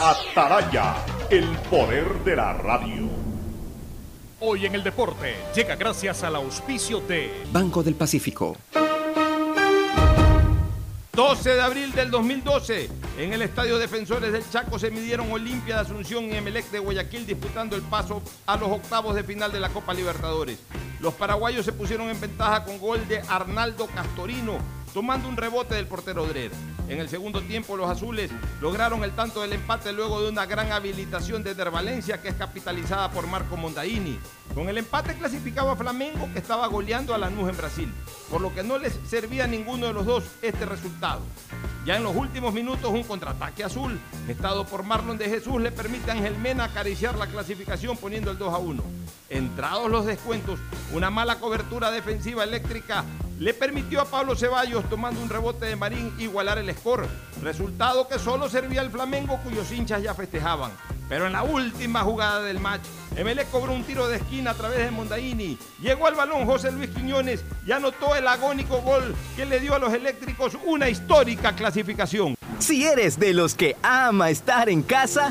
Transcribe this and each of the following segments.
Ataraya, el poder de la radio. Hoy en el deporte llega gracias al auspicio de Banco del Pacífico. 12 de abril del 2012, en el Estadio Defensores del Chaco se midieron Olimpia de Asunción y Emelec de Guayaquil disputando el paso a los octavos de final de la Copa Libertadores. Los paraguayos se pusieron en ventaja con gol de Arnaldo Castorino, tomando un rebote del portero Drer. En el segundo tiempo los azules lograron el tanto del empate luego de una gran habilitación de Valencia que es capitalizada por Marco Mondaini. Con el empate clasificaba Flamengo que estaba goleando a Lanús en Brasil, por lo que no les servía a ninguno de los dos este resultado. Ya en los últimos minutos un contraataque azul, estado por Marlon de Jesús, le permite a Ángel Mena acariciar la clasificación poniendo el 2 a 1. Entrados los descuentos, una mala cobertura defensiva eléctrica le permitió a Pablo Ceballos, tomando un rebote de Marín, igualar el score. Resultado que solo servía al Flamengo, cuyos hinchas ya festejaban. Pero en la última jugada del match, Emelec cobró un tiro de esquina a través de Mondaini. Llegó al balón José Luis Quiñones y anotó el agónico gol que le dio a los eléctricos una histórica clasificación. Si eres de los que ama estar en casa,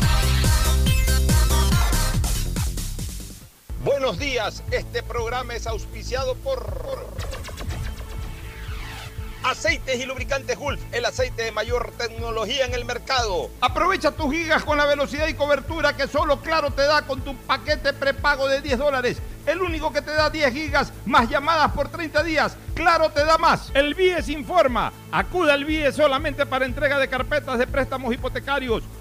Buenos días, este programa es auspiciado por Aceites y lubricantes Gulf, el aceite de mayor tecnología en el mercado. Aprovecha tus gigas con la velocidad y cobertura que solo Claro te da con tu paquete prepago de 10 dólares. El único que te da 10 gigas más llamadas por 30 días. Claro te da más. El BIES informa. Acuda al BIES solamente para entrega de carpetas de préstamos hipotecarios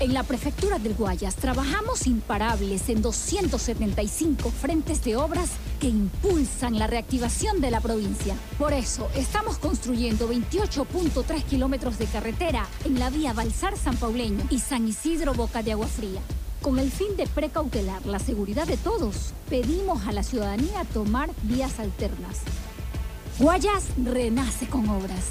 En la Prefectura del Guayas trabajamos imparables en 275 frentes de obras que impulsan la reactivación de la provincia. Por eso, estamos construyendo 28.3 kilómetros de carretera en la vía Balsar San Pauleño y San Isidro Boca de Agua Fría. Con el fin de precautelar la seguridad de todos, pedimos a la ciudadanía tomar vías alternas. Guayas renace con obras.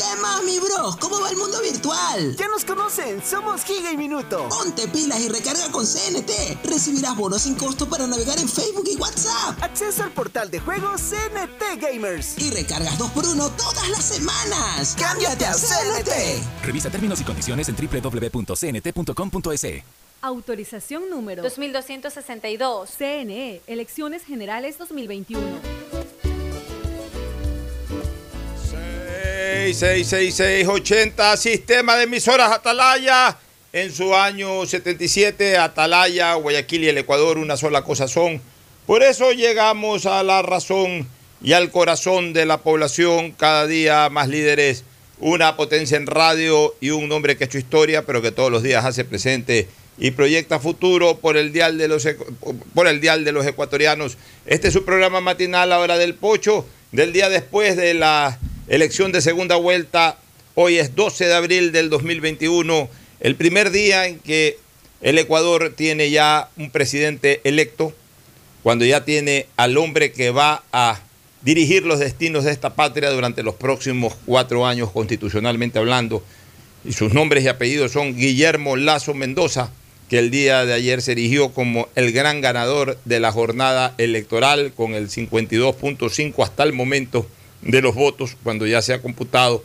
¿Qué más, mi bro? ¿Cómo va el mundo virtual? Ya nos conocen, somos Giga y Minuto. Ponte pilas y recarga con CNT. Recibirás bonos sin costo para navegar en Facebook y WhatsApp. Acceso al portal de juegos CNT Gamers. Y recargas 2x1 todas las semanas. ¡Cámbiate a CNT! Revisa términos y condiciones en www.cnt.com.es. Autorización número 2262. CNE, Elecciones Generales 2021. 666680, Sistema de Emisoras Atalaya. En su año 77, Atalaya, Guayaquil y el Ecuador una sola cosa son. Por eso llegamos a la razón y al corazón de la población, cada día más líderes, una potencia en radio y un hombre que ha hecho historia, pero que todos los días hace presente y proyecta futuro por el dial de los, por el dial de los ecuatorianos. Este es su programa matinal, la hora del pocho, del día después de la elección de segunda vuelta. Hoy es 12 de abril del 2021, el primer día en que el Ecuador tiene ya un presidente electo, cuando ya tiene al hombre que va a dirigir los destinos de esta patria durante los próximos cuatro años constitucionalmente hablando. Y sus nombres y apellidos son Guillermo Lazo Mendoza, que el día de ayer se erigió como el gran ganador de la jornada electoral con el 52.5 hasta el momento de los votos, cuando ya se ha computado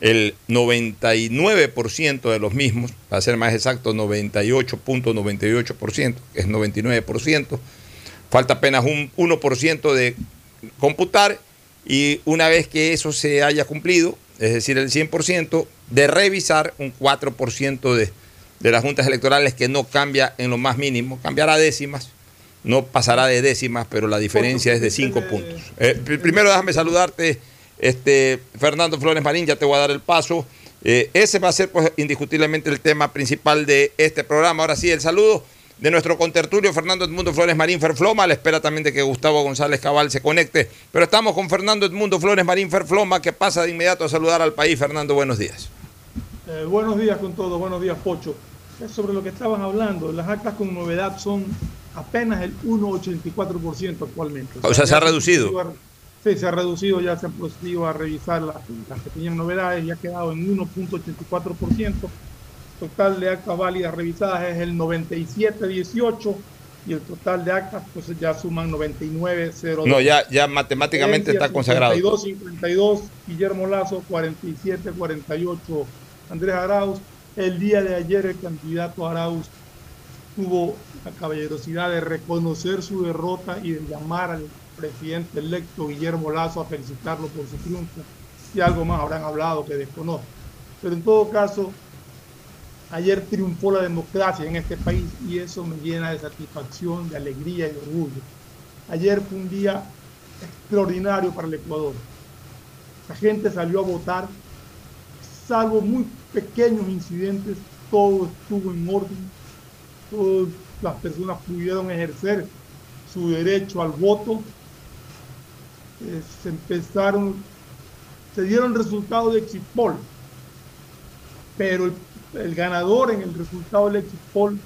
el 99% de los mismos, para ser más exacto, 98.98%, que es 99%. Falta apenas un 1% de computar y una vez que eso se haya cumplido, es decir, el 100%, de revisar un 4% de de las juntas electorales que no cambia en lo más mínimo, cambiará décimas, no pasará de décimas, pero la diferencia es de cinco puntos. Eh, primero déjame saludarte, este, Fernando Flores Marín, ya te voy a dar el paso. Eh, ese va a ser pues, indiscutiblemente el tema principal de este programa. Ahora sí, el saludo de nuestro contertulio Fernando Edmundo Flores Marín Ferfloma. La espera también de que Gustavo González Cabal se conecte. Pero estamos con Fernando Edmundo Flores Marín Ferfloma, que pasa de inmediato a saludar al país. Fernando, buenos días. Eh, buenos días con todos, buenos días Pocho. Es sobre lo que estaban hablando, las actas con novedad son apenas el 1,84% actualmente. O sea, se ha reducido. Sí, se ha reducido, ya se han procedido a revisar las, que tenían novedades y ha quedado en 1.84%. Total de actas válidas revisadas es el 97.18 y el total de actas pues ya suman 99.02. No, ya, ya matemáticamente está consagrado. 52.52, Guillermo Lazo, 47.48, Andrés Arauz. El día de ayer el candidato Arauz tuvo caballerosidad de reconocer su derrota y de llamar al presidente electo Guillermo Lazo a felicitarlo por su triunfo. Y algo más habrán hablado que desconozco. Pero en todo caso, ayer triunfó la democracia en este país y eso me llena de satisfacción, de alegría y de orgullo. Ayer fue un día extraordinario para el Ecuador. La gente salió a votar salvo muy pequeños incidentes, todo estuvo en orden, todas las personas pudieron ejercer su derecho al voto, eh, se empezaron, se dieron resultados de Exipol, pero el, ganador en el resultado del Exipol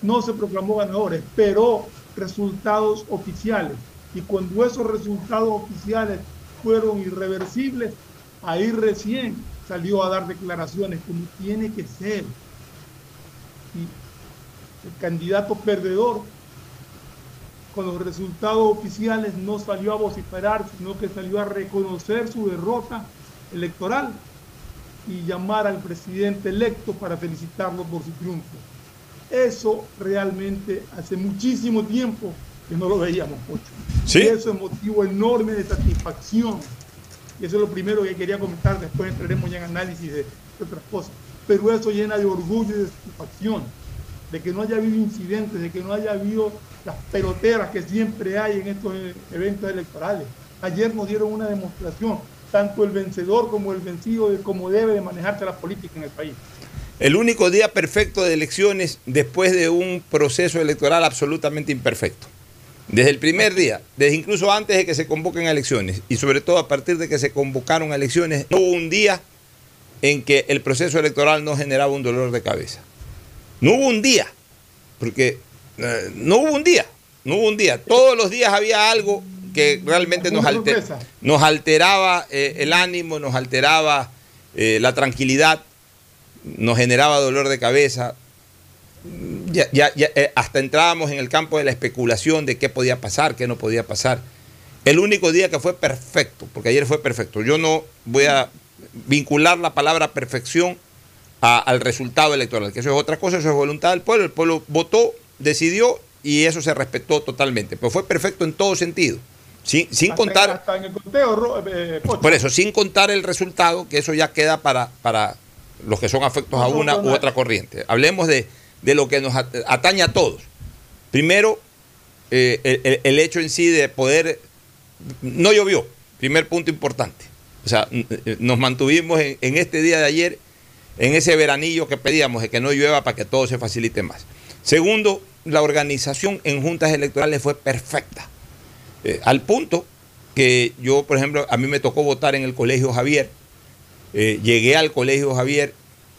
no se proclamó ganador, esperó resultados oficiales. Y cuando esos resultados oficiales fueron irreversibles, ahí recién salió a dar declaraciones como tiene que ser. El candidato perdedor, con los resultados oficiales, no salió a vociferar, sino que salió a reconocer su derrota electoral y llamar al presidente electo para felicitarlo por su triunfo. Eso realmente hace muchísimo tiempo que no lo veíamos, mucho. ¿Sí? Eso es motivo enorme de satisfacción y eso es lo primero que quería comentar, después entraremos ya en análisis de, otras cosas. Pero eso llena de orgullo y de satisfacción, de que no haya habido incidentes, de que no haya habido las peloteras que siempre hay en estos e-, eventos electorales. Ayer nos dieron una demostración, tanto el vencedor como el vencido, de cómo debe de manejarse la política en el país. El único día perfecto de elecciones después de un proceso electoral absolutamente imperfecto. Desde el primer día, desde incluso antes de que se convoquen elecciones y sobre todo a partir de que se convocaron elecciones, no hubo un día en que el proceso electoral no generaba un dolor de cabeza. No hubo un día, porque eh, no hubo un día, no hubo un día. Todos los días había algo que realmente nos, nos alteraba eh, el ánimo, nos alteraba eh, la tranquilidad, nos generaba dolor de cabeza, ya, ya, eh, hasta entrábamos en el campo de la especulación de qué podía pasar, qué no podía pasar. El único día que fue perfecto, porque ayer fue perfecto. Yo no voy a vincular la palabra perfección al resultado electoral, que eso es otra cosa, eso es voluntad del pueblo, el pueblo votó, decidió y eso se respetó totalmente, pero fue perfecto en todo sentido. Sin, sin contar. en el conteo, eh, por eso, sin contar el resultado, que eso ya queda para, para los que son afectos a una u otra corriente. Hablemos de, lo que nos atañe a todos. Primero, eh, el, hecho en sí de poder. No llovió, primer punto importante. O sea, nos mantuvimos en, en este día de ayer en ese veranillo que pedíamos de que no llueva para que todo se facilite más. Segundo, la organización en juntas electorales fue perfecta. Eh, al punto que yo, por ejemplo, a mí me tocó votar en el Colegio Javier. Eh, llegué al Colegio Javier,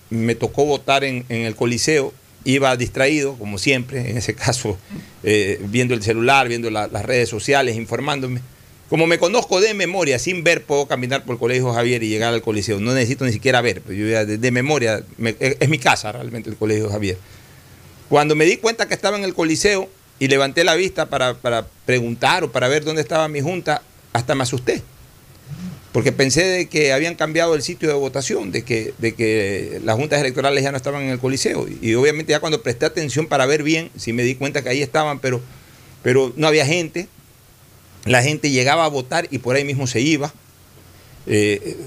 me tocó votar en, el Coliseo, iba distraído, como siempre, en ese caso, eh, viendo el celular, viendo las redes sociales, informándome. Como me conozco de memoria, sin ver, puedo caminar por el Colegio Javier y llegar al Coliseo. No necesito ni siquiera ver, yo de, memoria, es mi casa realmente el Colegio Javier. Cuando me di cuenta que estaba en el Coliseo y levanté la vista para, preguntar o para ver dónde estaba mi junta, hasta me asusté. Porque pensé de que habían cambiado el sitio de votación, de que, de que las juntas electorales ya no estaban en el Coliseo. Y, obviamente ya cuando presté atención para ver bien, sí me di cuenta que ahí estaban, pero, pero no había gente. La gente llegaba a votar y por ahí mismo se iba. Eh,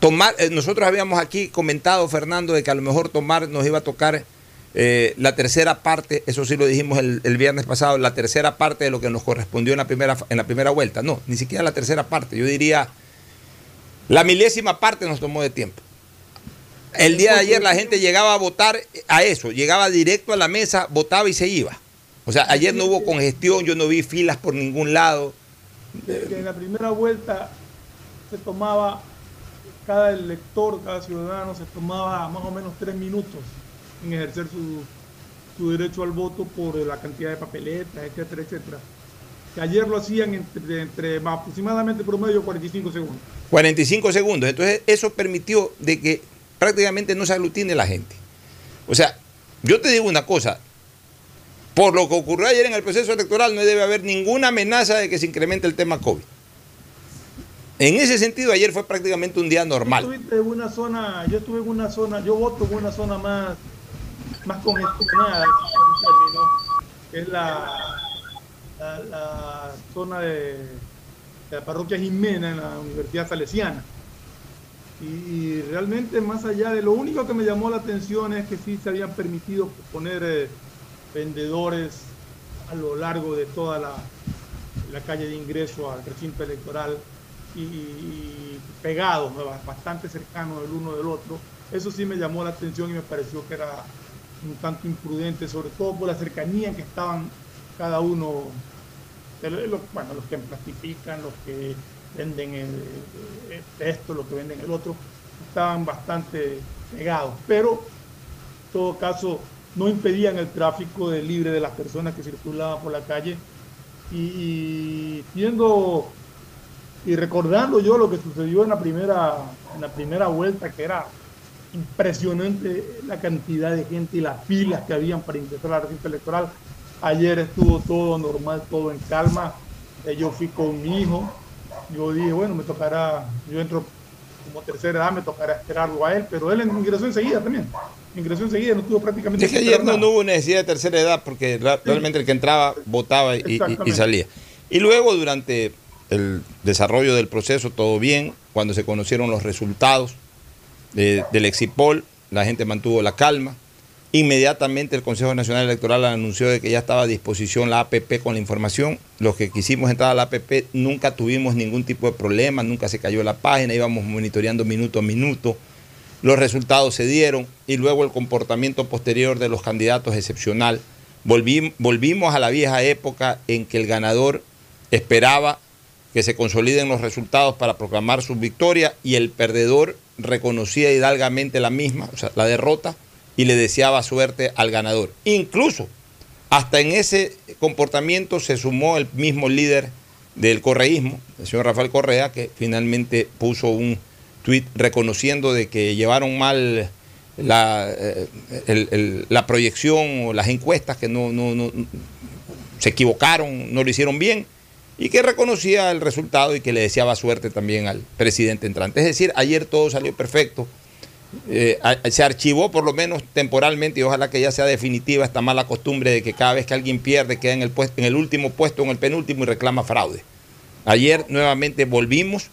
tomar, eh, nosotros habíamos aquí comentado, Fernando, de que a lo mejor tomar nos iba a tocar eh, la tercera parte, eso sí lo dijimos el, viernes pasado, la tercera parte de lo que nos correspondió en la, primera, en la primera vuelta. No, ni siquiera la tercera parte. Yo diría, la milésima parte nos tomó de tiempo. El día de ayer la gente llegaba a votar a eso, llegaba directo a la mesa, votaba y se iba. O sea, ayer no hubo congestión, yo no vi filas por ningún lado. en la primera vuelta se tomaba, cada elector, cada ciudadano se tomaba más o menos tres minutos en ejercer su, su derecho al voto por la cantidad de papeletas, etcétera, etcétera. Que ayer lo hacían entre, entre aproximadamente promedio 45 segundos. 45 segundos. Entonces eso permitió de que prácticamente no se aglutine la gente. O sea, yo te digo una cosa, por lo que ocurrió ayer en el proceso electoral no debe haber ninguna amenaza de que se incremente el tema COVID. En ese sentido, ayer fue prácticamente un día normal. Yo en una zona, yo estuve en una zona, yo voto en una zona más más congestionada, que es la, la, zona de, la parroquia Jimena en la Universidad Salesiana. Y, realmente más allá de lo único que me llamó la atención es que sí se habían permitido poner eh, vendedores a lo largo de toda la, la, calle de ingreso al recinto electoral y, pegados, bastante cercanos el uno del otro. Eso sí me llamó la atención y me pareció que era un tanto imprudente, sobre todo por la cercanía en que estaban cada uno, bueno, los que plastifican, los que venden esto, los que venden el otro, estaban bastante pegados, pero en todo caso no impedían el tráfico de libre de las personas que circulaban por la calle y, viendo y recordando yo lo que sucedió en la primera en la primera vuelta que era impresionante la cantidad de gente y las filas que habían para ingresar al recinto electoral. Ayer estuvo todo normal, todo en calma. Eh, yo fui con mi hijo. Yo dije, bueno, me tocará, yo entro como tercera edad, me tocará esperarlo a él, pero él ingresó enseguida también. Ingresó enseguida, no tuvo prácticamente. Es que ayer no, hubo necesidad de tercera edad porque realmente el que entraba votaba y, salía. Y luego, durante el desarrollo del proceso, todo bien, cuando se conocieron los resultados, del Exipol, la gente mantuvo la calma. Inmediatamente el Consejo Nacional Electoral anunció de que ya estaba a disposición la APP con la información. Los que quisimos entrar a la APP nunca tuvimos ningún tipo de problema, nunca se cayó la página, íbamos monitoreando minuto a minuto. Los resultados se dieron y luego el comportamiento posterior de los candidatos excepcional. volvimos a la vieja época en que el ganador esperaba que se consoliden los resultados para proclamar su victoria y el perdedor reconocía hidalgamente la misma, o sea, la derrota, y le deseaba suerte al ganador. Incluso, hasta en ese comportamiento se sumó el mismo líder del correísmo, el señor Rafael Correa, que finalmente puso un tuit reconociendo de que llevaron mal la, eh, la proyección o las encuestas, que no, no, no se equivocaron, no lo hicieron bien y que reconocía el resultado y que le deseaba suerte también al presidente entrante. Es decir, ayer todo salió perfecto. Eh, se archivó por lo menos temporalmente y ojalá que ya sea definitiva esta mala costumbre de que cada vez que alguien pierde queda en el, puesto, en el último puesto, en el penúltimo y reclama fraude. Ayer nuevamente volvimos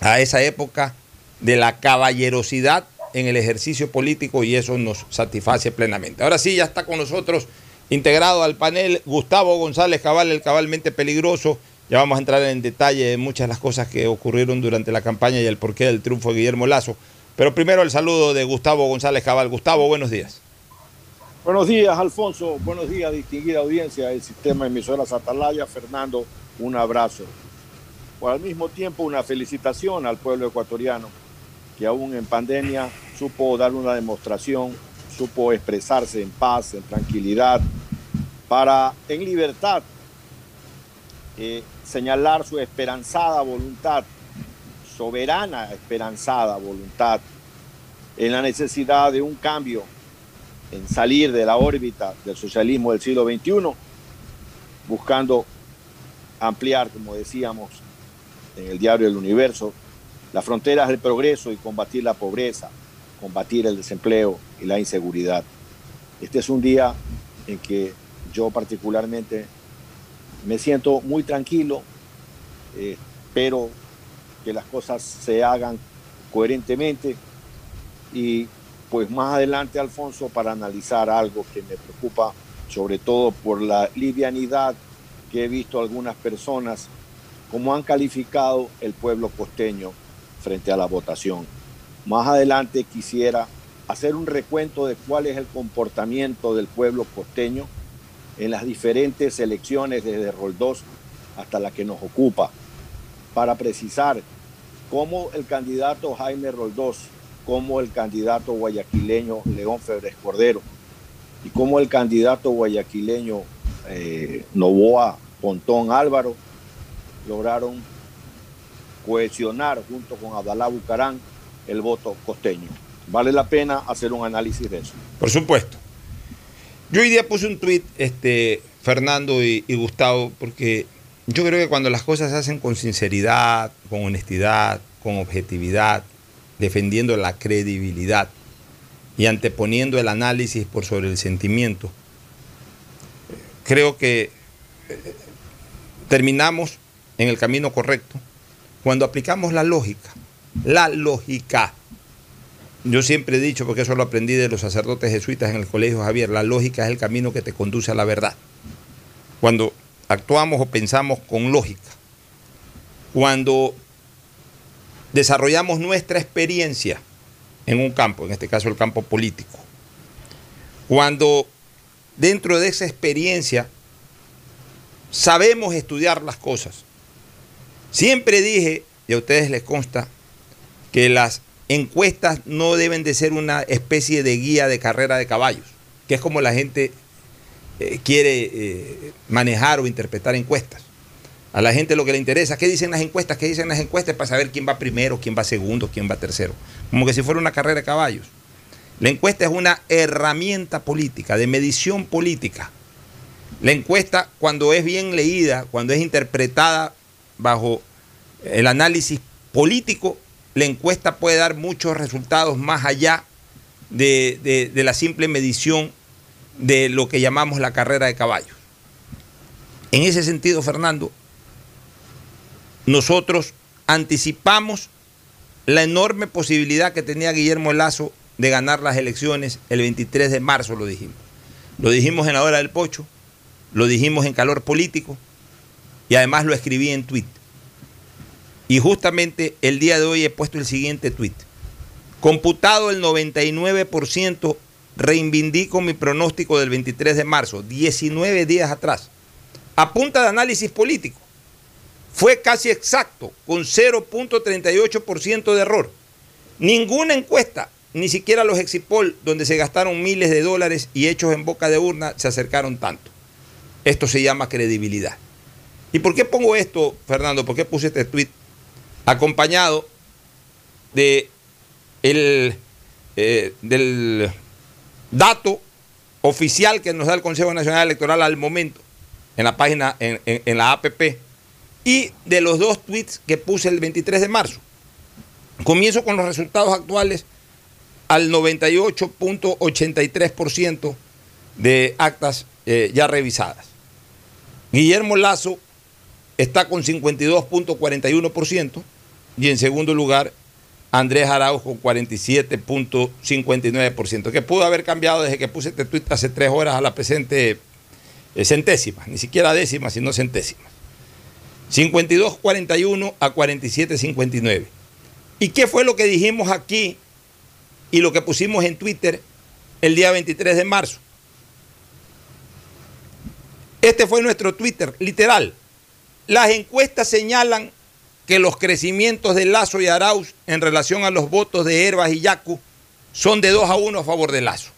a esa época de la caballerosidad en el ejercicio político y eso nos satisface plenamente. Ahora sí, ya está con nosotros integrado al panel Gustavo González Cabal, el cabalmente peligroso. Ya vamos a entrar en detalle de muchas de las cosas que ocurrieron durante la campaña y el porqué del triunfo de Guillermo Lazo. Pero primero el saludo de Gustavo González Cabal. Gustavo, buenos días. Buenos días, Alfonso. Buenos días, distinguida audiencia del sistema emisoras Atalaya. Fernando, un abrazo. Por al mismo tiempo, una felicitación al pueblo ecuatoriano que aún en pandemia supo dar una demostración, supo expresarse en paz, en tranquilidad, para en libertad eh, señalar su esperanzada voluntad, soberana esperanzada voluntad, en la necesidad de un cambio, en salir de la órbita del socialismo del siglo XXI, buscando ampliar, como decíamos en el diario El Universo, las fronteras del progreso y combatir la pobreza, combatir el desempleo y la inseguridad. Este es un día en que yo particularmente me siento muy tranquilo, eh, espero que las cosas se hagan coherentemente y pues más adelante, Alfonso, para analizar algo que me preocupa, sobre todo por la livianidad que he visto algunas personas, como han calificado el pueblo costeño frente a la votación. Más adelante quisiera hacer un recuento de cuál es el comportamiento del pueblo costeño en las diferentes elecciones desde Roldós hasta la que nos ocupa, para precisar cómo el candidato Jaime Roldós, como el candidato guayaquileño León Febres Cordero y como el candidato guayaquileño eh, Novoa Pontón Álvaro lograron cohesionar junto con Abdalá Bucarán el voto costeño. Vale la pena hacer un análisis de eso. Por supuesto. Yo hoy día puse un tuit, este, Fernando y, y Gustavo, porque yo creo que cuando las cosas se hacen con sinceridad, con honestidad, con objetividad, defendiendo la credibilidad y anteponiendo el análisis por sobre el sentimiento, creo que eh, terminamos en el camino correcto cuando aplicamos la lógica, la lógica. Yo siempre he dicho, porque eso lo aprendí de los sacerdotes jesuitas en el colegio Javier, la lógica es el camino que te conduce a la verdad. Cuando actuamos o pensamos con lógica, cuando desarrollamos nuestra experiencia en un campo, en este caso el campo político, cuando dentro de esa experiencia sabemos estudiar las cosas, Siempre dije, y a ustedes les consta, que las encuestas no deben de ser una especie de guía de carrera de caballos, que es como la gente eh, quiere eh, manejar o interpretar encuestas. A la gente lo que le interesa, ¿qué dicen las encuestas? ¿Qué dicen las encuestas? Para saber quién va primero, quién va segundo, quién va tercero. Como que si fuera una carrera de caballos. La encuesta es una herramienta política, de medición política. La encuesta, cuando es bien leída, cuando es interpretada bajo el análisis político, la encuesta puede dar muchos resultados más allá de, la simple medición de lo que llamamos la carrera de caballos. En ese sentido, Fernando, nosotros anticipamos la enorme posibilidad que tenía Guillermo Lazo de ganar las elecciones el 23 de marzo, lo dijimos. Lo dijimos en la hora del pocho, lo dijimos en calor político, y además lo escribí en Twitter. Y justamente el día de hoy he puesto el siguiente tweet. Computado el 99%, reivindico mi pronóstico del 23 de marzo, 19 días atrás. A punta de análisis político. Fue casi exacto, con 0.38% de error. Ninguna encuesta, ni siquiera los Exipol, donde se gastaron miles de dólares y hechos en boca de urna, se acercaron tanto. Esto se llama credibilidad. ¿Y por qué pongo esto, Fernando? ¿Por qué puse este tweet acompañado de el, eh, del dato oficial que nos da el Consejo Nacional Electoral al momento en la página, en, en la APP, y de los dos tweets que puse el 23 de marzo. Comienzo con los resultados actuales al 98.83% de actas eh, ya revisadas. Guillermo Lazo está con 52.41% y en segundo lugar Andrés Arauz con 47.59%, que pudo haber cambiado desde que puse este tweet hace tres horas a la presente eh, centésima, ni siquiera décima, sino centésima. 52.41 a 47.59. ¿Y qué fue lo que dijimos aquí y lo que pusimos en Twitter el día 23 de marzo? Este fue nuestro Twitter, literal. Las encuestas señalan que los crecimientos de Lazo y Arauz en relación a los votos de Herbas y Yacu son de 2 a 1 a favor de Lazo.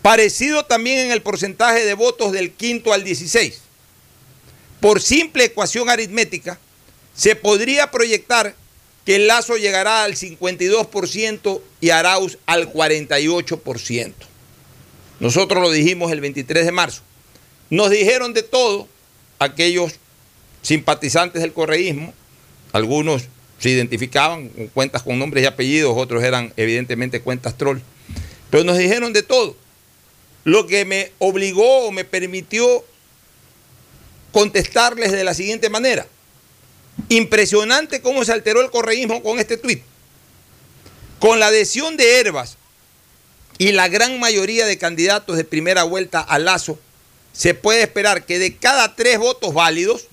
Parecido también en el porcentaje de votos del quinto al 16. Por simple ecuación aritmética, se podría proyectar que el Lazo llegará al 52% y Arauz al 48%. Nosotros lo dijimos el 23 de marzo. Nos dijeron de todo aquellos simpatizantes del correísmo, algunos se identificaban con cuentas con nombres y apellidos, otros eran evidentemente cuentas troll, pero nos dijeron de todo. Lo que me obligó o me permitió contestarles de la siguiente manera. Impresionante cómo se alteró el correísmo con este tuit. Con la adhesión de Herbas y la gran mayoría de candidatos de primera vuelta a Lazo, se puede esperar que de cada tres votos válidos,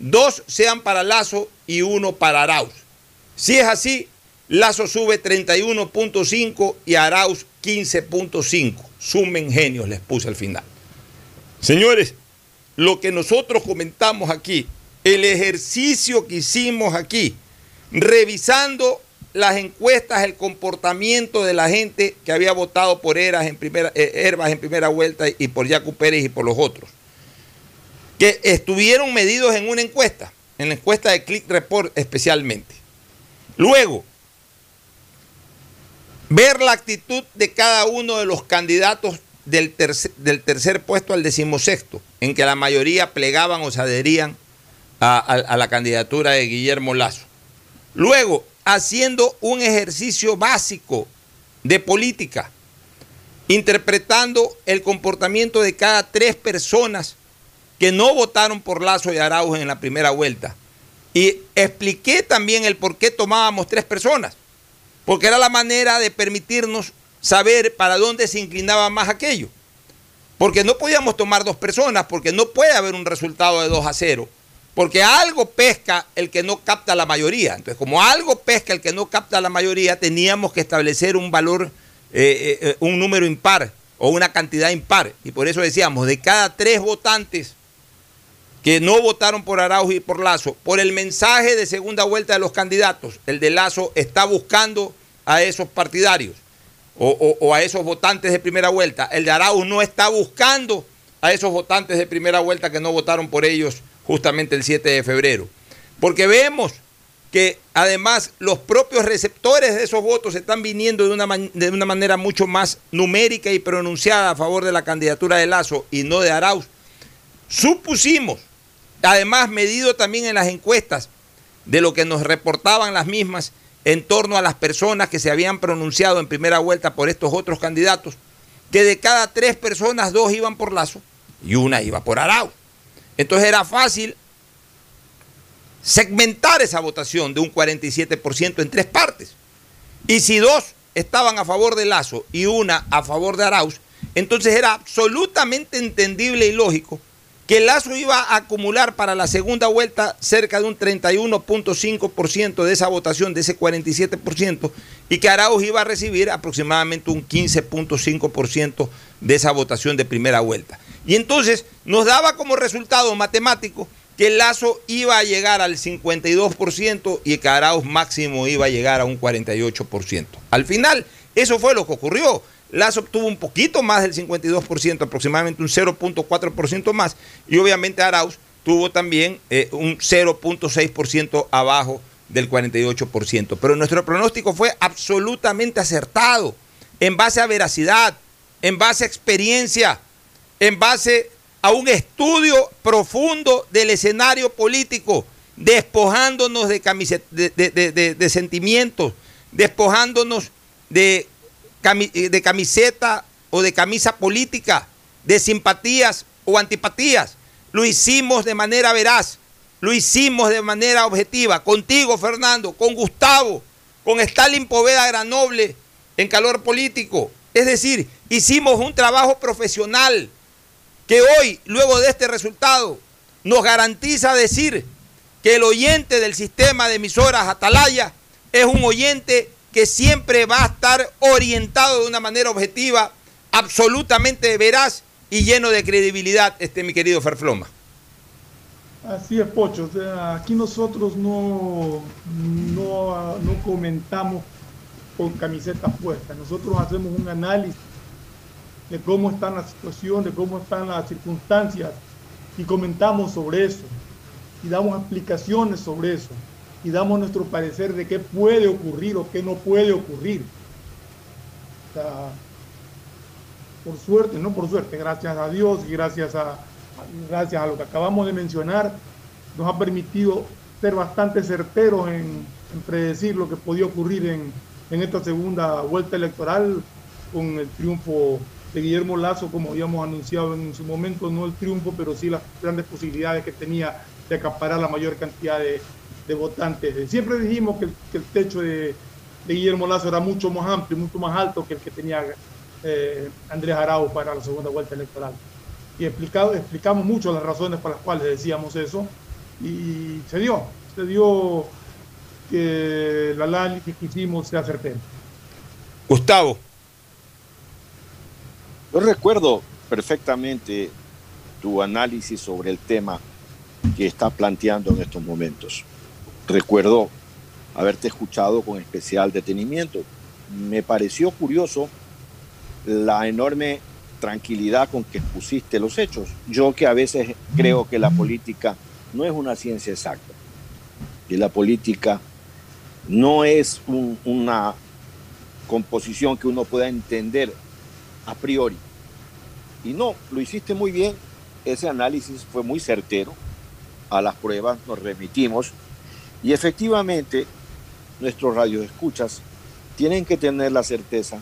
dos sean para Lazo y uno para Arauz. Si es así, Lazo sube 31.5 y Arauz 15.5. Sumen genios, les puse al final. Señores, lo que nosotros comentamos aquí, el ejercicio que hicimos aquí, revisando las encuestas, el comportamiento de la gente que había votado por Herbas en primera, eh, Herbas en primera vuelta y por Yacu Pérez y por los otros, que estuvieron medidos en una encuesta, en la encuesta de Click Report especialmente. Luego, ver la actitud de cada uno de los candidatos del tercer, puesto al decimosexto, en que la mayoría plegaban o se adherían a, a la candidatura de Guillermo Lazo. Luego, haciendo un ejercicio básico de política, interpretando el comportamiento de cada tres personas que no votaron por Lazo y Arauz en la primera vuelta. Y expliqué también el por qué tomábamos tres personas, porque era la manera de permitirnos saber para dónde se inclinaba más aquello. Porque no podíamos tomar dos personas, porque no puede haber un resultado de 2 a 0 porque algo pesca el que no capta la mayoría. Entonces, como algo pesca el que no capta la mayoría, teníamos que establecer un valor, eh, eh, un número impar o una cantidad impar. Y por eso decíamos, de cada tres votantes que no votaron por Araujo y por Lazo, por el mensaje de segunda vuelta de los candidatos, el de Lazo está buscando a esos partidarios o, o a esos votantes de primera vuelta. El de Araujo no está buscando a esos votantes de primera vuelta que no votaron por ellos justamente el 7 de febrero. Porque vemos que además los propios receptores de esos votos están viniendo de una, de una manera mucho más numérica y pronunciada a favor de la candidatura de Lazo y no de Arauz. Supusimos, además medido también en las encuestas de lo que nos reportaban las mismas en torno a las personas que se habían pronunciado en primera vuelta por estos otros candidatos, que de cada tres personas dos iban por Lazo y una iba por Arauz. Entonces era fácil segmentar esa votación de un 47% en tres partes. Y si dos estaban a favor de Lazo y una a favor de Arauz, entonces era absolutamente entendible y lógico que Lazo iba a acumular para la segunda vuelta cerca de un 31.5% de esa votación, de ese 47%, y que Arauz iba a recibir aproximadamente un 15.5% de esa votación de primera vuelta. Y entonces nos daba como resultado matemático que Lazo iba a llegar al 52% y que Arauz máximo iba a llegar a un 48%. Al final, eso fue lo que ocurrió. Lazo obtuvo un poquito más del 52%, aproximadamente un 0.4% más, y obviamente Arauz tuvo también eh, un 0.6% abajo del 48%. Pero nuestro pronóstico fue absolutamente acertado, en base a veracidad, en base a experiencia, en base a un estudio profundo del escenario político, despojándonos de, de, de, sentimientos, despojándonos de de camiseta o de camisa política, de simpatías o antipatías. Lo hicimos de manera veraz, lo hicimos de manera objetiva, contigo Fernando, con Gustavo, con Stalin Poveda Granoble en calor político. Es decir, hicimos un trabajo profesional que hoy, luego de este resultado, nos garantiza decir que el oyente del sistema de emisoras Atalaya es un oyente que siempre va a estar orientado de una manera objetiva, absolutamente veraz y lleno de credibilidad, este mi querido Ferfloma. Así es, Pocho. aquí nosotros no, no, no comentamos con camisetas puestas. Nosotros hacemos un análisis de cómo están las situaciones, de cómo están las circunstancias y comentamos sobre eso y damos explicaciones sobre eso y damos nuestro parecer de qué puede ocurrir o qué no puede ocurrir. por suerte, no por suerte, gracias a Dios y gracias a, gracias a lo que acabamos de mencionar, nos ha permitido ser bastante certeros en, predecir lo que podía ocurrir en, en esta segunda vuelta electoral con el triunfo de Guillermo Lazo, como habíamos anunciado en su momento, no el triunfo, pero sí las grandes posibilidades que tenía de acaparar la mayor cantidad de, votantes. Siempre dijimos que el, techo de, Guillermo Lazo era mucho más amplio, mucho más alto que el que tenía eh, Andrés Arau para la segunda vuelta electoral. Y explicado, explicamos mucho las razones por las cuales decíamos eso, y se dio, se dio que el análisis que hicimos sea certero. Gustavo. Yo recuerdo perfectamente tu análisis sobre el tema que está planteando en estos momentos. Recuerdo haberte escuchado con especial detenimiento. Me pareció curioso la enorme tranquilidad con que pusiste los hechos. Yo que a veces creo que la política no es una ciencia exacta, y la política no es una composición que uno pueda entender a priori. Y no, lo hiciste muy bien, ese análisis fue muy certero, a las pruebas nos remitimos y efectivamente nuestros radioescuchas tienen que tener la certeza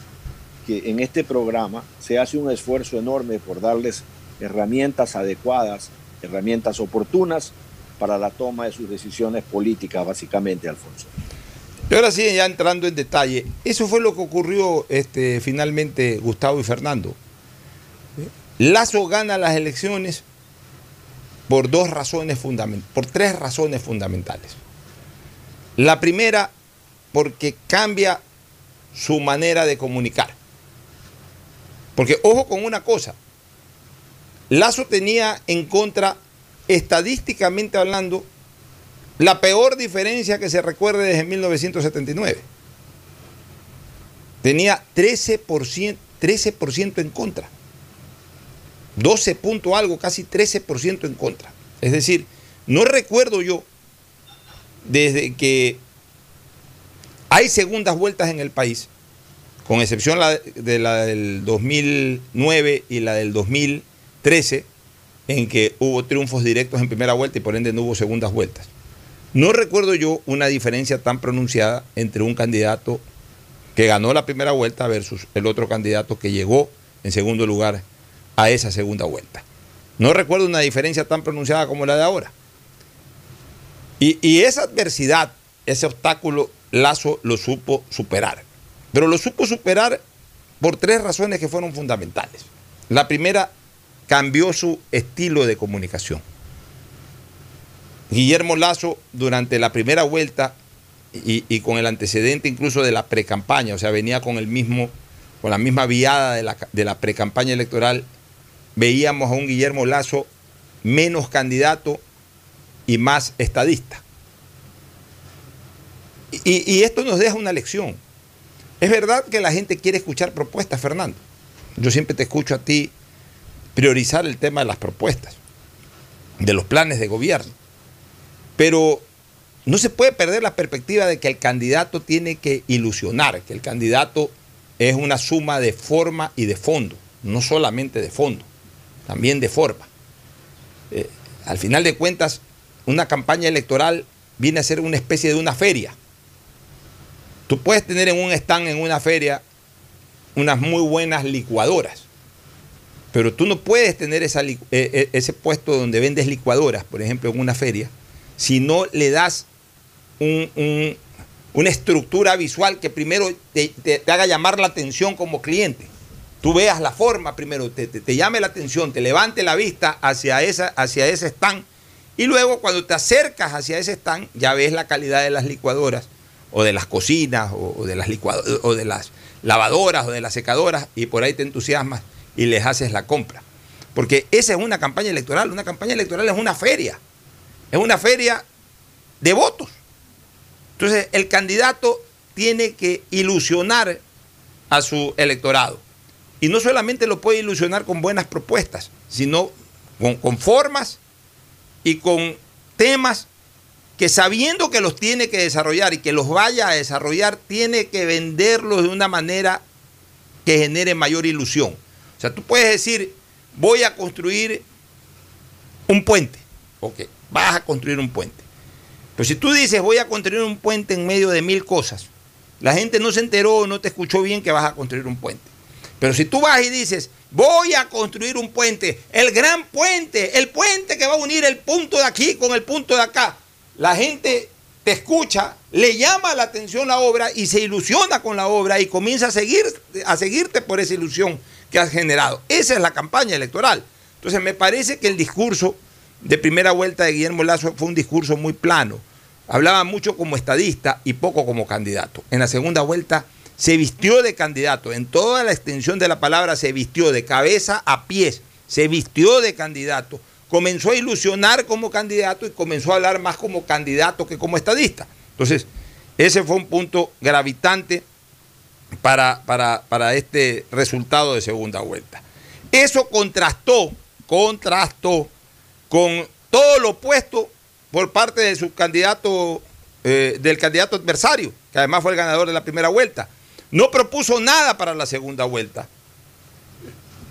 que en este programa se hace un esfuerzo enorme por darles herramientas adecuadas, herramientas oportunas para la toma de sus decisiones políticas, básicamente, Alfonso. Y ahora sí, ya entrando en detalle, eso fue lo que ocurrió este, finalmente Gustavo y Fernando. Lazo gana las elecciones por dos razones fundamentales, por tres razones fundamentales. La primera, porque cambia su manera de comunicar. Porque ojo con una cosa, Lazo tenía en contra, estadísticamente hablando, la peor diferencia que se recuerde desde 1979. Tenía 13%, 13 en contra. 12 punto algo, casi 13% en contra. Es decir, no recuerdo yo, desde que hay segundas vueltas en el país, con excepción de la del 2009 y la del 2013, en que hubo triunfos directos en primera vuelta y por ende no hubo segundas vueltas. No recuerdo yo una diferencia tan pronunciada entre un candidato que ganó la primera vuelta versus el otro candidato que llegó en segundo lugar a esa segunda vuelta. No recuerdo una diferencia tan pronunciada como la de ahora. Y, esa adversidad, ese obstáculo, Lazo lo supo superar. Pero lo supo superar por tres razones que fueron fundamentales. La primera, cambió su estilo de comunicación. Guillermo Lazo, durante la primera vuelta y, con el antecedente incluso de la precampaña, o sea, venía con el mismo, con la misma viada de la, de la precampaña electoral, veíamos a un Guillermo Lazo menos candidato y más estadista. Y, esto nos deja una lección. Es verdad que la gente quiere escuchar propuestas, Fernando. Yo siempre te escucho a ti priorizar el tema de las propuestas, de los planes de gobierno. Pero no se puede perder la perspectiva de que el candidato tiene que ilusionar, que el candidato es una suma de forma y de fondo, no solamente de fondo también de forma. Eh, al final de cuentas, una campaña electoral viene a ser una especie de una feria. Tú puedes tener en un stand, en una feria, unas muy buenas licuadoras. Pero tú no puedes tener eh, eh, ese puesto donde vendes licuadoras, por ejemplo, en una feria, si no le das una estructura visual que primero te, haga llamar la atención como cliente. Tú veas la forma primero, te, llame la atención, te levante la vista hacia, esa, hacia ese stand y luego cuando te acercas hacia ese stand ya ves la calidad de las licuadoras o de las cocinas o, de las licuadoras o de las lavadoras o de las secadoras y por ahí te entusiasmas y les haces la compra. Porque esa es una campaña electoral. Una campaña electoral es una feria. Es una feria de votos. Entonces, el candidato tiene que ilusionar a su electorado. Y no solamente lo puede ilusionar con buenas propuestas, sino con, con formas y con temas que sabiendo que los tiene que desarrollar y que los vaya a desarrollar, tiene que venderlos de una manera que genere mayor ilusión. O sea, tú puedes decir, voy a construir un puente. Ok, vas a construir un puente. Pero si tú dices, voy a construir un puente en medio de mil cosas, la gente no se enteró, no te escuchó bien que vas a construir un puente. Pero si tú vas y dices, voy a construir un puente, el gran puente, el puente que va a unir el punto de aquí con el punto de acá, la gente te escucha, le llama la atención la obra y se ilusiona con la obra y comienza a, seguir, a seguirte por esa ilusión que has generado. Esa es la campaña electoral. Entonces me parece que el discurso de primera vuelta de Guillermo Lazo fue un discurso muy plano. Hablaba mucho como estadista y poco como candidato. En la segunda vuelta se vistió de candidato, en toda la extensión de la palabra se vistió de cabeza a pies, se vistió de candidato, comenzó a ilusionar como candidato y comenzó a hablar más como candidato que como estadista. Entonces, ese fue un punto gravitante para, para, para este resultado de segunda vuelta. Eso contrastó, contrastó con todo lo opuesto por parte de su candidato, eh, del candidato adversario, que además fue el ganador de la primera vuelta. No propuso nada para la segunda vuelta.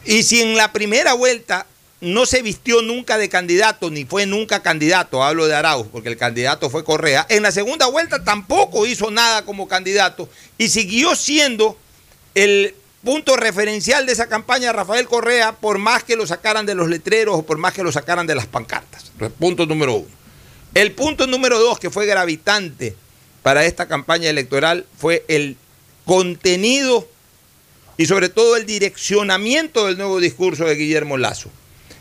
Y si en la primera vuelta no se vistió nunca de candidato, ni fue nunca candidato, hablo de Arauz, porque el candidato fue Correa, en la segunda vuelta tampoco hizo nada como candidato y siguió siendo el punto referencial de esa campaña Rafael Correa, por más que lo sacaran de los letreros o por más que lo sacaran de las pancartas. Punto número uno. El punto número dos, que fue gravitante para esta campaña electoral, fue el contenido y sobre todo el direccionamiento del nuevo discurso de Guillermo Lazo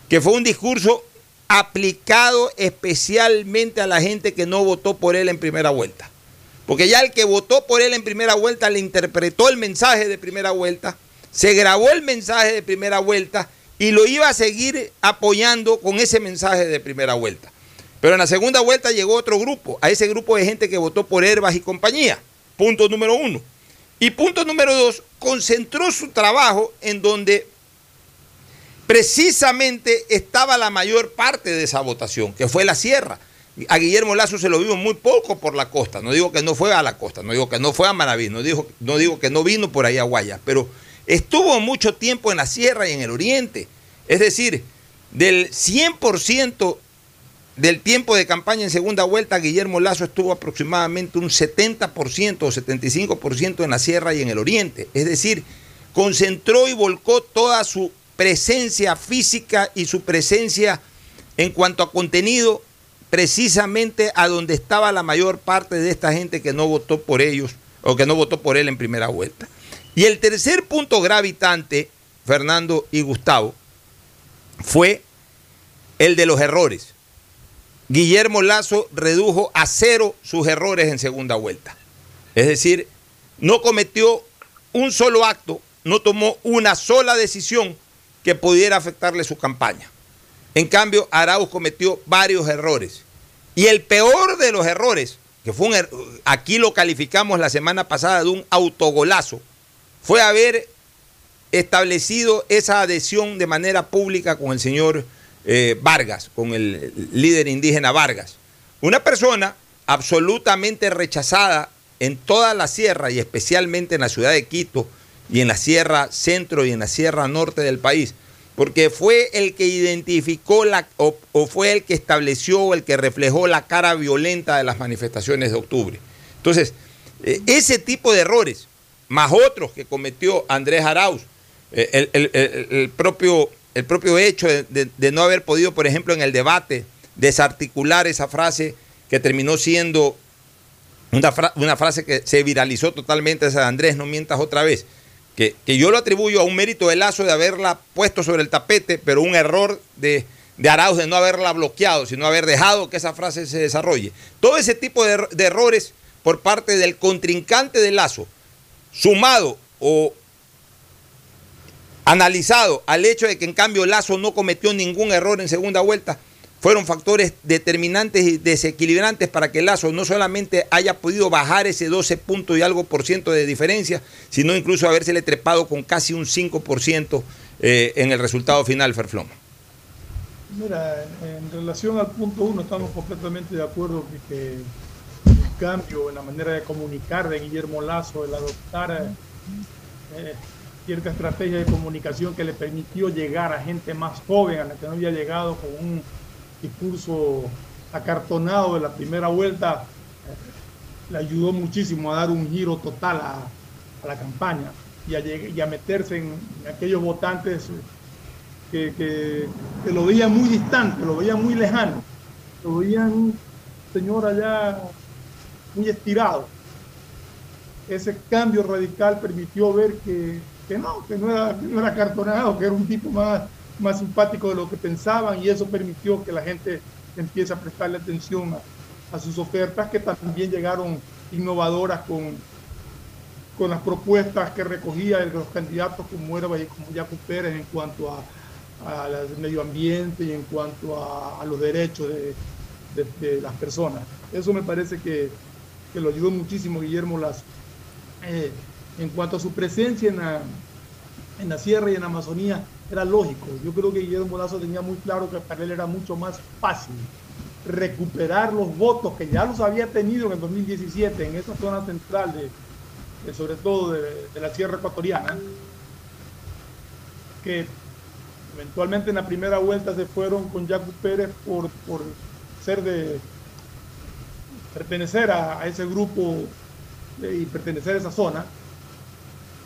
que fue un discurso aplicado especialmente a la gente que no votó por él en primera vuelta. Porque ya el que votó por él en primera vuelta le interpretó el mensaje de primera vuelta, se grabó el mensaje de primera vuelta y lo iba a seguir apoyando con ese mensaje de primera vuelta. Pero en la segunda vuelta llegó otro grupo, a ese grupo de gente que votó por Herbas y compañía. Punto número uno. Y punto número dos, concentró su trabajo en donde precisamente estaba la mayor parte de esa votación, que fue la sierra. A Guillermo Lazo se lo vio muy poco por la costa. No digo que no fue a la costa, no digo que no fue a Manaví, no digo, no digo que no vino por ahí a Guaya, pero estuvo mucho tiempo en la sierra y en el oriente. Es decir, del 100% del tiempo de campaña en segunda vuelta, Guillermo Lazo estuvo aproximadamente un 70% o 75% en la sierra y en el oriente. Es decir, concentró y volcó toda su presencia física y su presencia en cuanto a contenido precisamente a donde estaba la mayor parte de esta gente que no votó por ellos o que no votó por él en primera vuelta. Y el tercer punto gravitante, Fernando y Gustavo, fue el de los errores. Guillermo Lazo redujo a cero sus errores en segunda vuelta. Es decir, no cometió un solo acto, no tomó una sola decisión que pudiera afectarle su campaña. En cambio, Arauz cometió varios errores. Y el peor de los errores, que fue un er, aquí lo calificamos la semana pasada de un autogolazo, fue haber establecido esa adhesión de manera pública con el señor eh, Vargas, con el líder indígena Vargas. Una persona absolutamente rechazada en toda la sierra y especialmente en la ciudad de Quito y en la sierra centro y en la sierra norte del país, porque fue el que identificó la, o, fue el que estableció o el que reflejó la cara violenta de las manifestaciones de octubre. Entonces, eh, ese tipo de errores más otros que cometió Andrés Arauz. Eh, el, propio, el propio hecho de, no haber podido, por ejemplo, en el debate, desarticular esa frase que terminó siendo una, frase que se viralizó totalmente, esa de Andrés, no mientas otra vez, que, que, yo lo atribuyo a un mérito de Lazo de haberla puesto sobre el tapete, pero un error de, de Arauz de no haberla bloqueado, sino haber dejado que esa frase se desarrolle. Todo ese tipo de, de errores por parte del contrincante de Lazo, sumado o analizado al hecho de que en cambio Lazo no cometió ningún error en segunda vuelta, fueron factores determinantes y desequilibrantes para que Lazo no solamente haya podido bajar ese 12 puntos y algo por ciento de diferencia, sino incluso habérsele trepado con casi un 5% eh, en el resultado final, Ferfloma. Mira, en relación al punto uno, estamos completamente de acuerdo que, que el cambio en la manera de comunicar de Guillermo Lazo, el adoptar eh, cierta estrategia de comunicación que le permitió llegar a gente más joven, a la que no había llegado con un discurso acartonado de la primera vuelta, eh, le ayudó muchísimo a dar un giro total a, la campaña y a, y a meterse en, aquellos votantes que, que, lo veían muy distante, lo veían muy lejano, lo veían un señor allá muy estirado. Ese cambio radical permitió ver que que no, que no era, que cartonado, que era un tipo más, más simpático de lo que pensaban y eso permitió que la gente empiece a prestarle atención a, sus ofertas que también llegaron innovadoras con, con las propuestas que recogía de los candidatos como era como Jaco Pérez en cuanto a, al medio ambiente y en cuanto a, los derechos de, de, las personas. Eso me parece que, que lo ayudó muchísimo Guillermo Lazo. Eh, en cuanto a su presencia en la, en la sierra y en la Amazonía, era lógico. Yo creo que Guillermo Lazo tenía muy claro que para él era mucho más fácil recuperar los votos que ya los había tenido en el 2017 en esa zona central, de, sobre todo de, la sierra ecuatoriana, que eventualmente en la primera vuelta se fueron con Jaco Pérez por, por ser de pertenecer a, a ese grupo y pertenecer a esa zona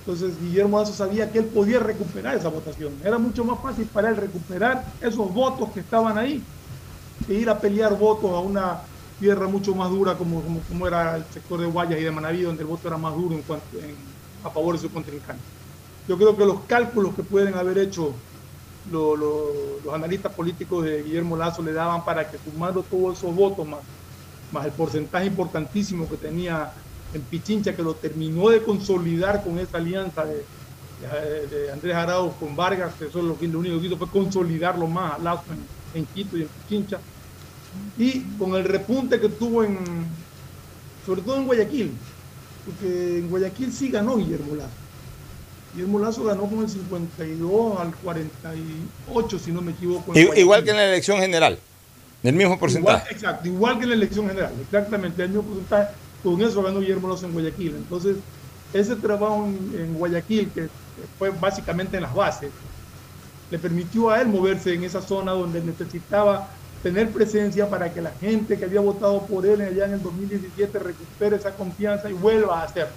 entonces Guillermo Lazo sabía que él podía recuperar esa votación. Era mucho más fácil para él recuperar esos votos que estaban ahí que ir a pelear votos a una tierra mucho más dura como, como, era el sector de Guayas y de Manaví, donde el voto era más duro en cuanto, a favor de su contrincante. Yo creo que los cálculos que pueden haber hecho los analistas políticos de Guillermo Lazo le daban para que sumando todos esos votos más, más el porcentaje importantísimo que tenía en Pichincha, que lo terminó de consolidar con esa alianza de, Andrés Arauz con Vargas, que eso lo, lo único que hizo fue consolidarlo más a Lazo en, Quito y en Pichincha. Y con el repunte que tuvo en, sobre todo en Guayaquil, porque en Guayaquil sí ganó Guillermo Lazo. Guillermo Lazo ganó con el 52 al 48, si no me equivoco. Igual que en la elección general, del mismo porcentaje. exacto, igual que en la elección general, exactamente, el mismo porcentaje con eso ganó Guillermo Lazo en Guayaquil. Entonces, ese trabajo en, Guayaquil, que fue básicamente en las bases, le permitió a él moverse en esa zona donde necesitaba tener presencia para que la gente que había votado por él allá en el 2017 recupere esa confianza y vuelva a hacerlo.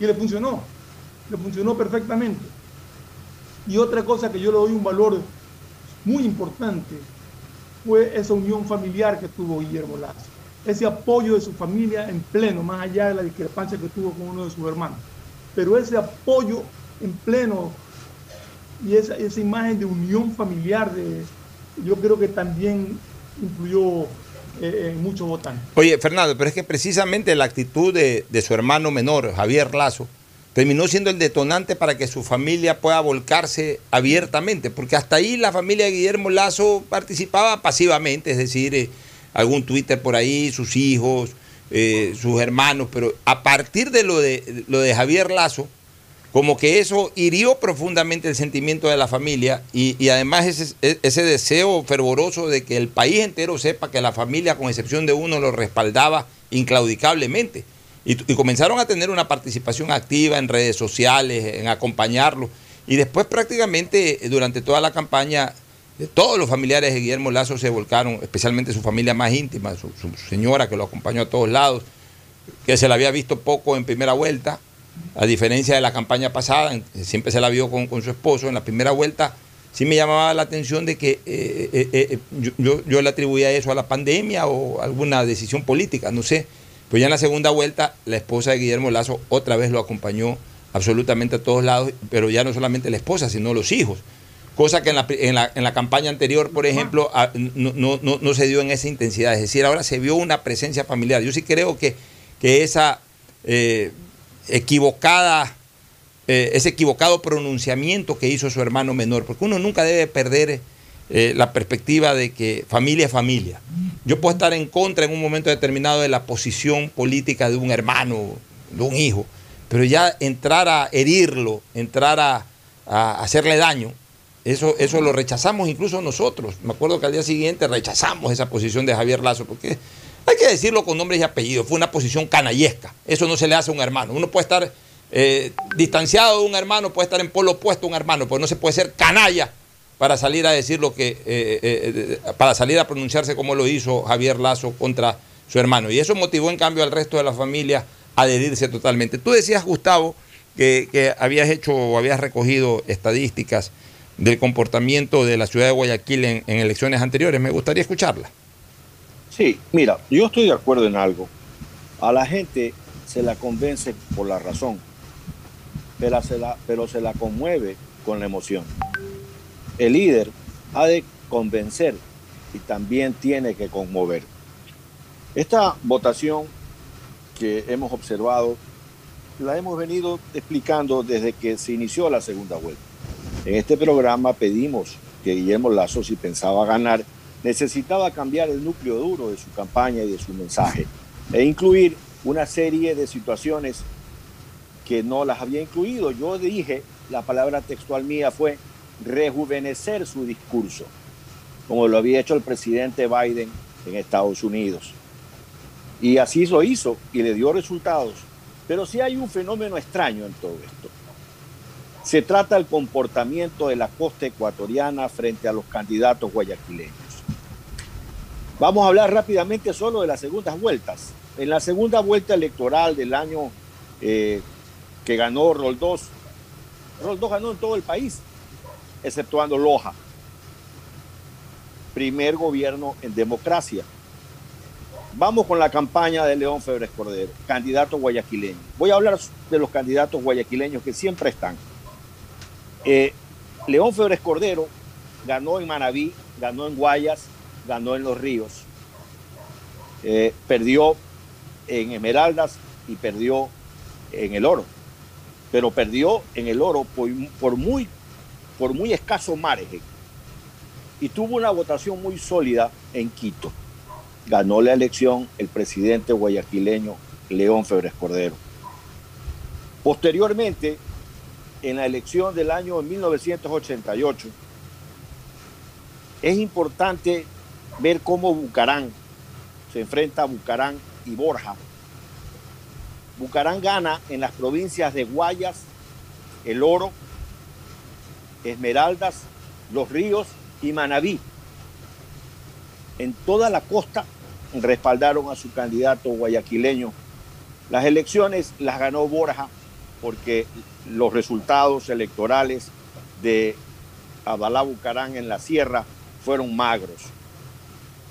Y le funcionó, le funcionó perfectamente. Y otra cosa que yo le doy un valor muy importante fue esa unión familiar que tuvo Guillermo Lazo ese apoyo de su familia en pleno, más allá de la discrepancia que tuvo con uno de sus hermanos. Pero ese apoyo en pleno y esa, esa imagen de unión familiar, de, yo creo que también influyó eh, en muchos votantes. Oye, Fernando, pero es que precisamente la actitud de, de su hermano menor, Javier Lazo, terminó siendo el detonante para que su familia pueda volcarse abiertamente, porque hasta ahí la familia de Guillermo Lazo participaba pasivamente, es decir, eh, algún Twitter por ahí, sus hijos, eh, sus hermanos, pero a partir de lo de, lo de Javier Lazo, como que eso hirió profundamente el sentimiento de la familia y, además ese, ese, deseo fervoroso de que el país entero sepa que la familia, con excepción de uno, lo respaldaba inclaudicablemente. Y, y comenzaron a tener una participación activa en redes sociales, en acompañarlo. Y después prácticamente durante toda la campaña todos los familiares de Guillermo Lazo se volcaron, especialmente su familia más íntima, su, señora que lo acompañó a todos lados, que se la había visto poco en primera vuelta, a diferencia de la campaña pasada, siempre se la vio con, su esposo, en la primera vuelta sí me llamaba la atención de que eh, eh, eh, yo, yo, le atribuía eso a la pandemia o alguna decisión política, no sé. Pero ya en la segunda vuelta, la esposa de Guillermo Lazo otra vez lo acompañó absolutamente a todos lados, pero ya no solamente la esposa, sino los hijos. Cosa que en la, en la, en la campaña anterior, por ejemplo, no, no, no, se dio en esa intensidad. Es decir, ahora se vio una presencia familiar. Yo sí creo que, que esa equivocada eh, ese equivocado pronunciamiento que hizo su hermano menor, porque uno nunca debe perder eh, la perspectiva de que familia es familia. Yo puedo estar en contra en un momento determinado de la posición política de un hermano, de un hijo, pero ya entrar a herirlo, entrar a, hacerle daño, eso, eso lo rechazamos incluso nosotros. Me acuerdo que al día siguiente rechazamos esa posición de Javier Lazo, porque hay que decirlo con nombres y apellidos, fue una posición canallesca. Eso no se le hace a un hermano. Uno puede estar eh, distanciado de un hermano, puede estar en polo opuesto a un hermano, pero no se puede ser canalla para salir a decir lo que, eh, eh, para salir a pronunciarse como lo hizo Javier Lazo contra su hermano. Y eso motivó en cambio al resto de la familia a adherirse totalmente. Tú decías, Gustavo, que, habías hecho o habías recogido estadísticas del comportamiento de la ciudad de Guayaquil en, elecciones anteriores. Me gustaría escucharla. Sí, mira, yo estoy de acuerdo en algo. A la gente se la convence por la razón pero se la, pero se la conmueve con la emoción. El líder ha de convencer y también tiene que conmover. Esta votación que hemos observado la hemos venido explicando desde que se inició la segunda vuelta. En este programa pedimos que Guillermo Lazo, si pensaba ganar, necesitaba cambiar el núcleo duro de su campaña y de su mensaje e incluir una serie de situaciones que no las había incluido. Yo dije, la palabra textual mía fue rejuvenecer su discurso, como lo había hecho el presidente Biden en Estados Unidos. Y así lo hizo y le dio resultados. Pero sí hay un fenómeno extraño en todo esto. Se trata del comportamiento de la costa ecuatoriana frente a los candidatos guayaquileños. Vamos a hablar rápidamente solo de las segundas vueltas. En la segunda vuelta electoral del año eh, que ganó Roldós. Roldós ganó en todo el país, exceptuando Loja. Primer gobierno en democracia. Vamos con la campaña de León Febres Cordero, candidato guayaquileño. Voy a hablar de los candidatos guayaquileños que siempre están. Eh, León Febres Cordero ganó en Manabí, ganó en Guayas, ganó en Los Ríos. Eh, perdió en Esmeraldas y perdió en el Oro pero perdió en el oro por, muy, por muy escaso margen y tuvo una votación muy sólida en Quito. Ganó la elección el presidente guayaquileño León Febres Cordero. Posteriormente, en la elección del año 1988, es importante ver cómo Bucarán se enfrenta a Bucarán y Borja Bucarán gana en las provincias de Guayas, El Oro, Esmeraldas, Los Ríos y Manabí. En toda la costa respaldaron a su candidato guayaquileño. Las elecciones las ganó Borja porque los resultados electorales de Abalá Bucarán en la sierra fueron magros.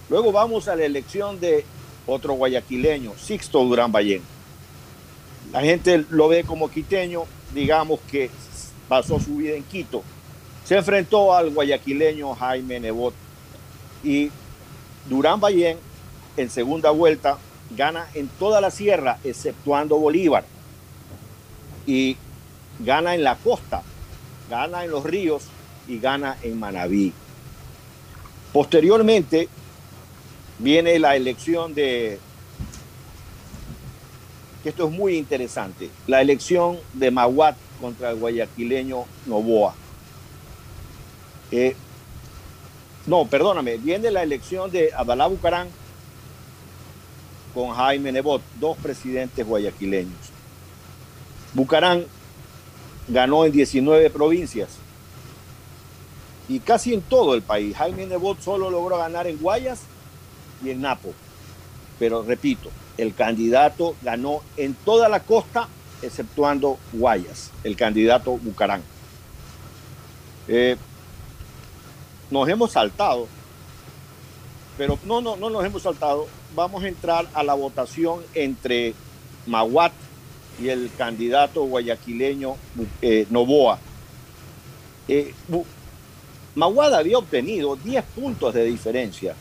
Luego vamos a la elección de otro guayaquileño, Sixto Durán Ballén. La gente lo ve como quiteño, digamos que pasó su vida en Quito. Se enfrentó al guayaquileño Jaime Nebot y Durán Ballén en segunda vuelta gana en toda la sierra, exceptuando Bolívar. Y gana en la costa, gana en los ríos y gana en Manabí. Posteriormente viene la elección de que esto es muy interesante, la elección de Maguat contra el guayaquileño Novoa. Eh, no, perdóname, viene la elección de Abdalá Bucarán con Jaime Nebot, dos presidentes guayaquileños. Bucarán ganó en 19 provincias y casi en todo el país. Jaime Nebot solo logró ganar en Guayas y en Napo. Pero repito, el candidato ganó en toda la costa exceptuando Guayas, el candidato Bucarán. Eh, nos hemos saltado, pero no, no, no nos hemos saltado. Vamos a entrar a la votación entre Maguat y el candidato guayaquileño eh, Novoa. Eh, Maguad había obtenido 10 puntos de diferencia.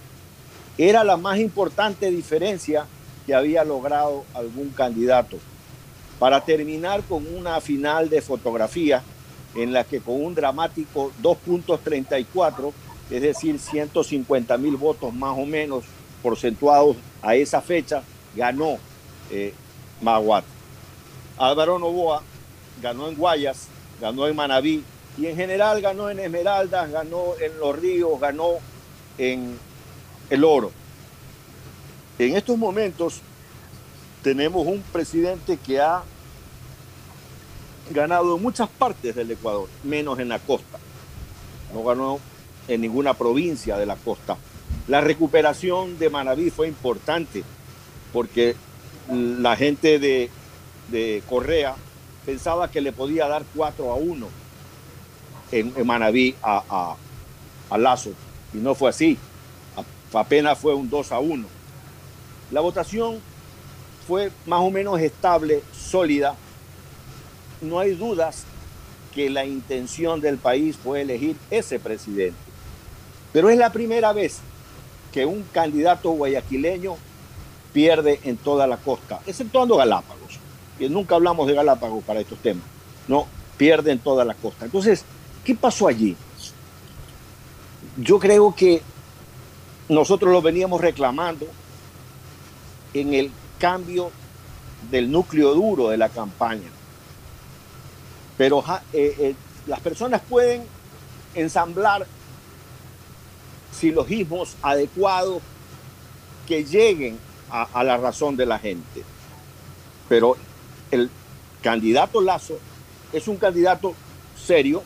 Era la más importante diferencia que había logrado algún candidato. Para terminar con una final de fotografía en la que con un dramático 2.34, es decir, 150 mil votos más o menos porcentuados a esa fecha, ganó eh, Maguad. Álvaro Novoa ganó en Guayas, ganó en Manabí y en general ganó en Esmeraldas, ganó en Los Ríos, ganó en El Oro. En estos momentos tenemos un presidente que ha ganado en muchas partes del Ecuador, menos en la costa. No ganó en ninguna provincia de la costa. La recuperación de Manabí fue importante porque la gente de de Correa pensaba que le podía dar 4 a 1 en, en Manabí a, a, Lazo. Y no fue así. apenas fue un 2 a 1. La votación fue más o menos estable, sólida. No hay dudas que la intención del país fue elegir ese presidente. Pero es la primera vez que un candidato guayaquileño pierde en toda la costa, exceptuando Galápagos que nunca hablamos de Galápagos para estos temas, no pierden toda la costa. Entonces, ¿qué pasó allí? Yo creo que nosotros lo veníamos reclamando en el cambio del núcleo duro de la campaña. Pero eh, eh, las personas pueden ensamblar silogismos adecuados que lleguen a, a la razón de la gente. Pero el candidato Lazo es un candidato serio,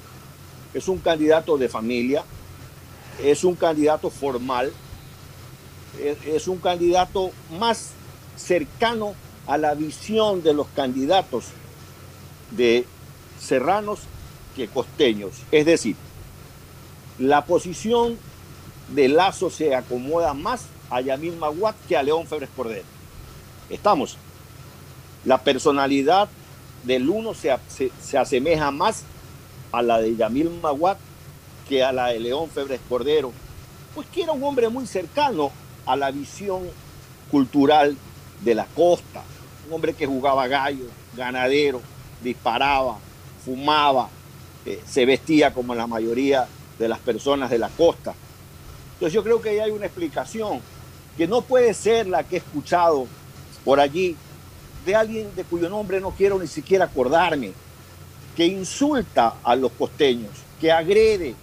es un candidato de familia, es un candidato formal, es, un candidato más cercano a la visión de los candidatos de serranos que costeños. Es decir, la posición de Lazo se acomoda más a Yamil Maguat que a León Febres Cordero. Estamos. La personalidad del uno se, asemeja más a la de Yamil Maguat que a la de León Febres Cordero, pues que era un hombre muy cercano a la visión cultural de la costa, un hombre que jugaba gallo, ganadero, disparaba, fumaba, eh, se vestía como la mayoría de las personas de la costa. Entonces yo creo que ahí hay una explicación que no puede ser la que he escuchado por allí de alguien de cuyo nombre no quiero ni siquiera acordarme, que insulta a los costeños, que agrede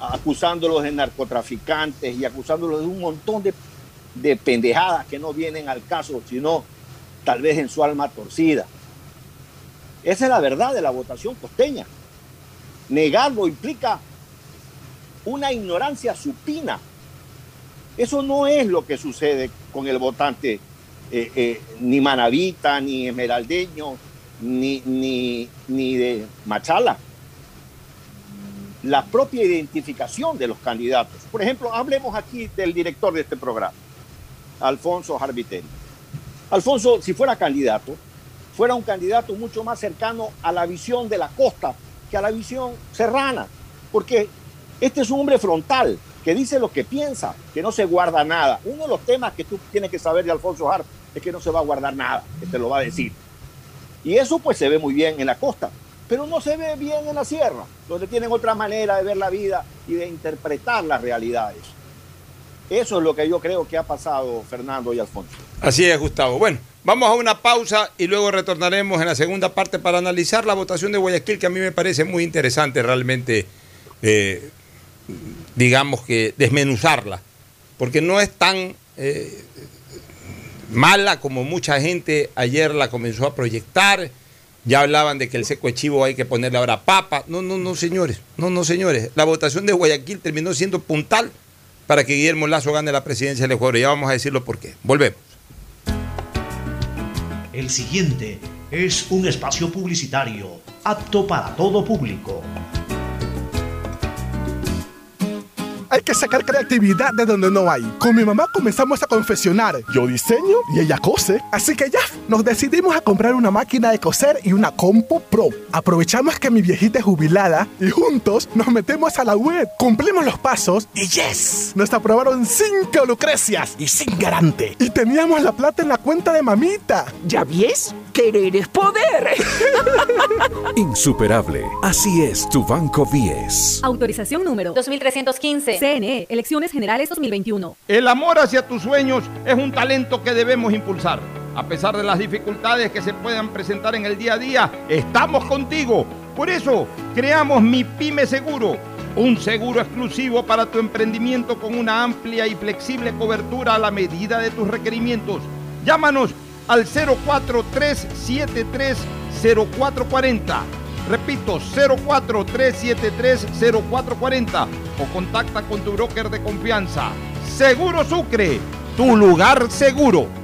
acusándolos de narcotraficantes y acusándolos de un montón de, de pendejadas que no vienen al caso, sino tal vez en su alma torcida. Esa es la verdad de la votación costeña. Negarlo implica una ignorancia supina. Eso no es lo que sucede con el votante eh, eh, ni manavita, ni esmeraldeño, ni, ni, ni de Machala. La propia identificación de los candidatos. Por ejemplo, hablemos aquí del director de este programa, Alfonso Jarbitelli. Alfonso, si fuera candidato, fuera un candidato mucho más cercano a la visión de la costa que a la visión serrana, porque este es un hombre frontal, que dice lo que piensa, que no se guarda nada. Uno de los temas que tú tienes que saber de Alfonso Harp es que no se va a guardar nada, que te lo va a decir. Y eso pues se ve muy bien en la costa, pero no se ve bien en la sierra, donde tienen otra manera de ver la vida y de interpretar las realidades. Eso es lo que yo creo que ha pasado Fernando y Alfonso. Así es, Gustavo. Bueno, vamos a una pausa y luego retornaremos en la segunda parte para analizar la votación de Guayaquil, que a mí me parece muy interesante realmente. Eh, digamos que desmenuzarla, porque no es tan eh, mala como mucha gente ayer la comenzó a proyectar. Ya hablaban de que el seco de chivo hay que ponerle ahora papa. No, no, no, señores. No, no, señores. La votación de Guayaquil terminó siendo puntal para que Guillermo Lazo gane la presidencia del Ecuador. Ya vamos a decirlo por qué. Volvemos. El siguiente es un espacio publicitario apto para todo público. Hay que sacar creatividad de donde no hay. Con mi mamá comenzamos a confeccionar. Yo diseño y ella cose. Así que ya, nos decidimos a comprar una máquina de coser y una Compo Pro. Aprovechamos que mi viejita es jubilada y juntos nos metemos a la web. Cumplimos los pasos y yes, nos aprobaron cinco lucrecias y sin garante. Y teníamos la plata en la cuenta de mamita. ¿Ya ves? Querer es poder. Insuperable. Así es tu Banco 10. Autorización número 2315. CNE, Elecciones Generales 2021. El amor hacia tus sueños es un talento que debemos impulsar. A pesar de las dificultades que se puedan presentar en el día a día, estamos contigo. Por eso, creamos Mi Pyme Seguro, un seguro exclusivo para tu emprendimiento con una amplia y flexible cobertura a la medida de tus requerimientos. Llámanos al 043730440. Repito, 043730440 o contacta con tu broker de confianza. Seguro Sucre, tu lugar seguro.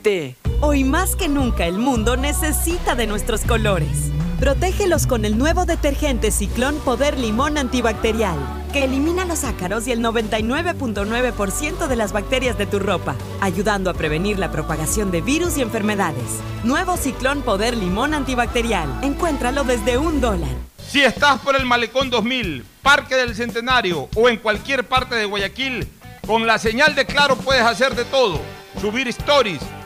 Hoy más que nunca el mundo necesita de nuestros colores. Protégelos con el nuevo detergente Ciclón Poder Limón Antibacterial, que elimina los ácaros y el 99.9% de las bacterias de tu ropa, ayudando a prevenir la propagación de virus y enfermedades. Nuevo Ciclón Poder Limón Antibacterial. Encuéntralo desde un dólar. Si estás por el Malecón 2000, Parque del Centenario o en cualquier parte de Guayaquil, con la señal de Claro puedes hacer de todo. Subir stories,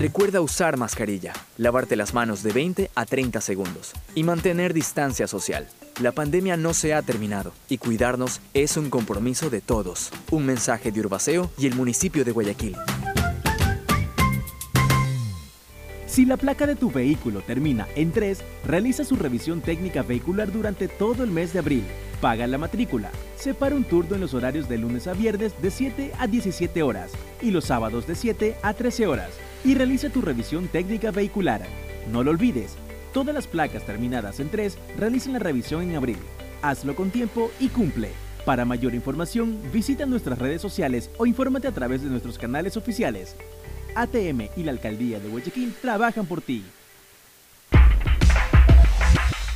Recuerda usar mascarilla, lavarte las manos de 20 a 30 segundos y mantener distancia social. La pandemia no se ha terminado y cuidarnos es un compromiso de todos. Un mensaje de Urbaceo y el municipio de Guayaquil. Si la placa de tu vehículo termina en 3, realiza su revisión técnica vehicular durante todo el mes de abril. Paga la matrícula. Separa un turno en los horarios de lunes a viernes de 7 a 17 horas y los sábados de 7 a 13 horas. Y realiza tu revisión técnica vehicular. No lo olvides, todas las placas terminadas en 3 realicen la revisión en abril. Hazlo con tiempo y cumple. Para mayor información, visita nuestras redes sociales o infórmate a través de nuestros canales oficiales. ATM y la Alcaldía de Guayaquil trabajan por ti.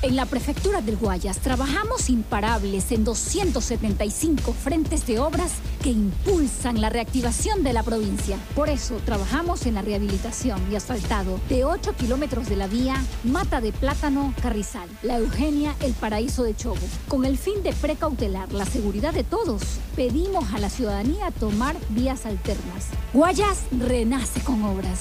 En la Prefectura del Guayas trabajamos imparables en 275 frentes de obras que impulsan la reactivación de la provincia. Por eso trabajamos en la rehabilitación y asfaltado de 8 kilómetros de la vía Mata de Plátano Carrizal, La Eugenia, El Paraíso de Chobo. Con el fin de precautelar la seguridad de todos, pedimos a la ciudadanía tomar vías alternas. Guayas renace con obras.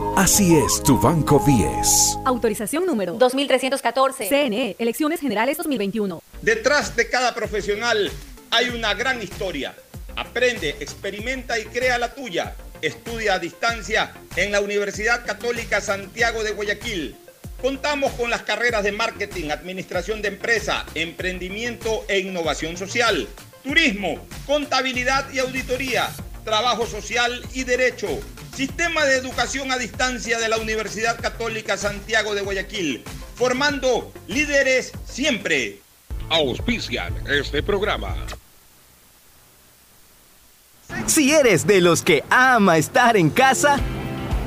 Así es tu Banco 10. Autorización número 2314. CNE, Elecciones Generales 2021. Detrás de cada profesional hay una gran historia. Aprende, experimenta y crea la tuya. Estudia a distancia en la Universidad Católica Santiago de Guayaquil. Contamos con las carreras de marketing, administración de empresa, emprendimiento e innovación social, turismo, contabilidad y auditoría, trabajo social y derecho. Sistema de Educación a Distancia de la Universidad Católica Santiago de Guayaquil, formando líderes siempre. Auspician este programa. Si eres de los que ama estar en casa,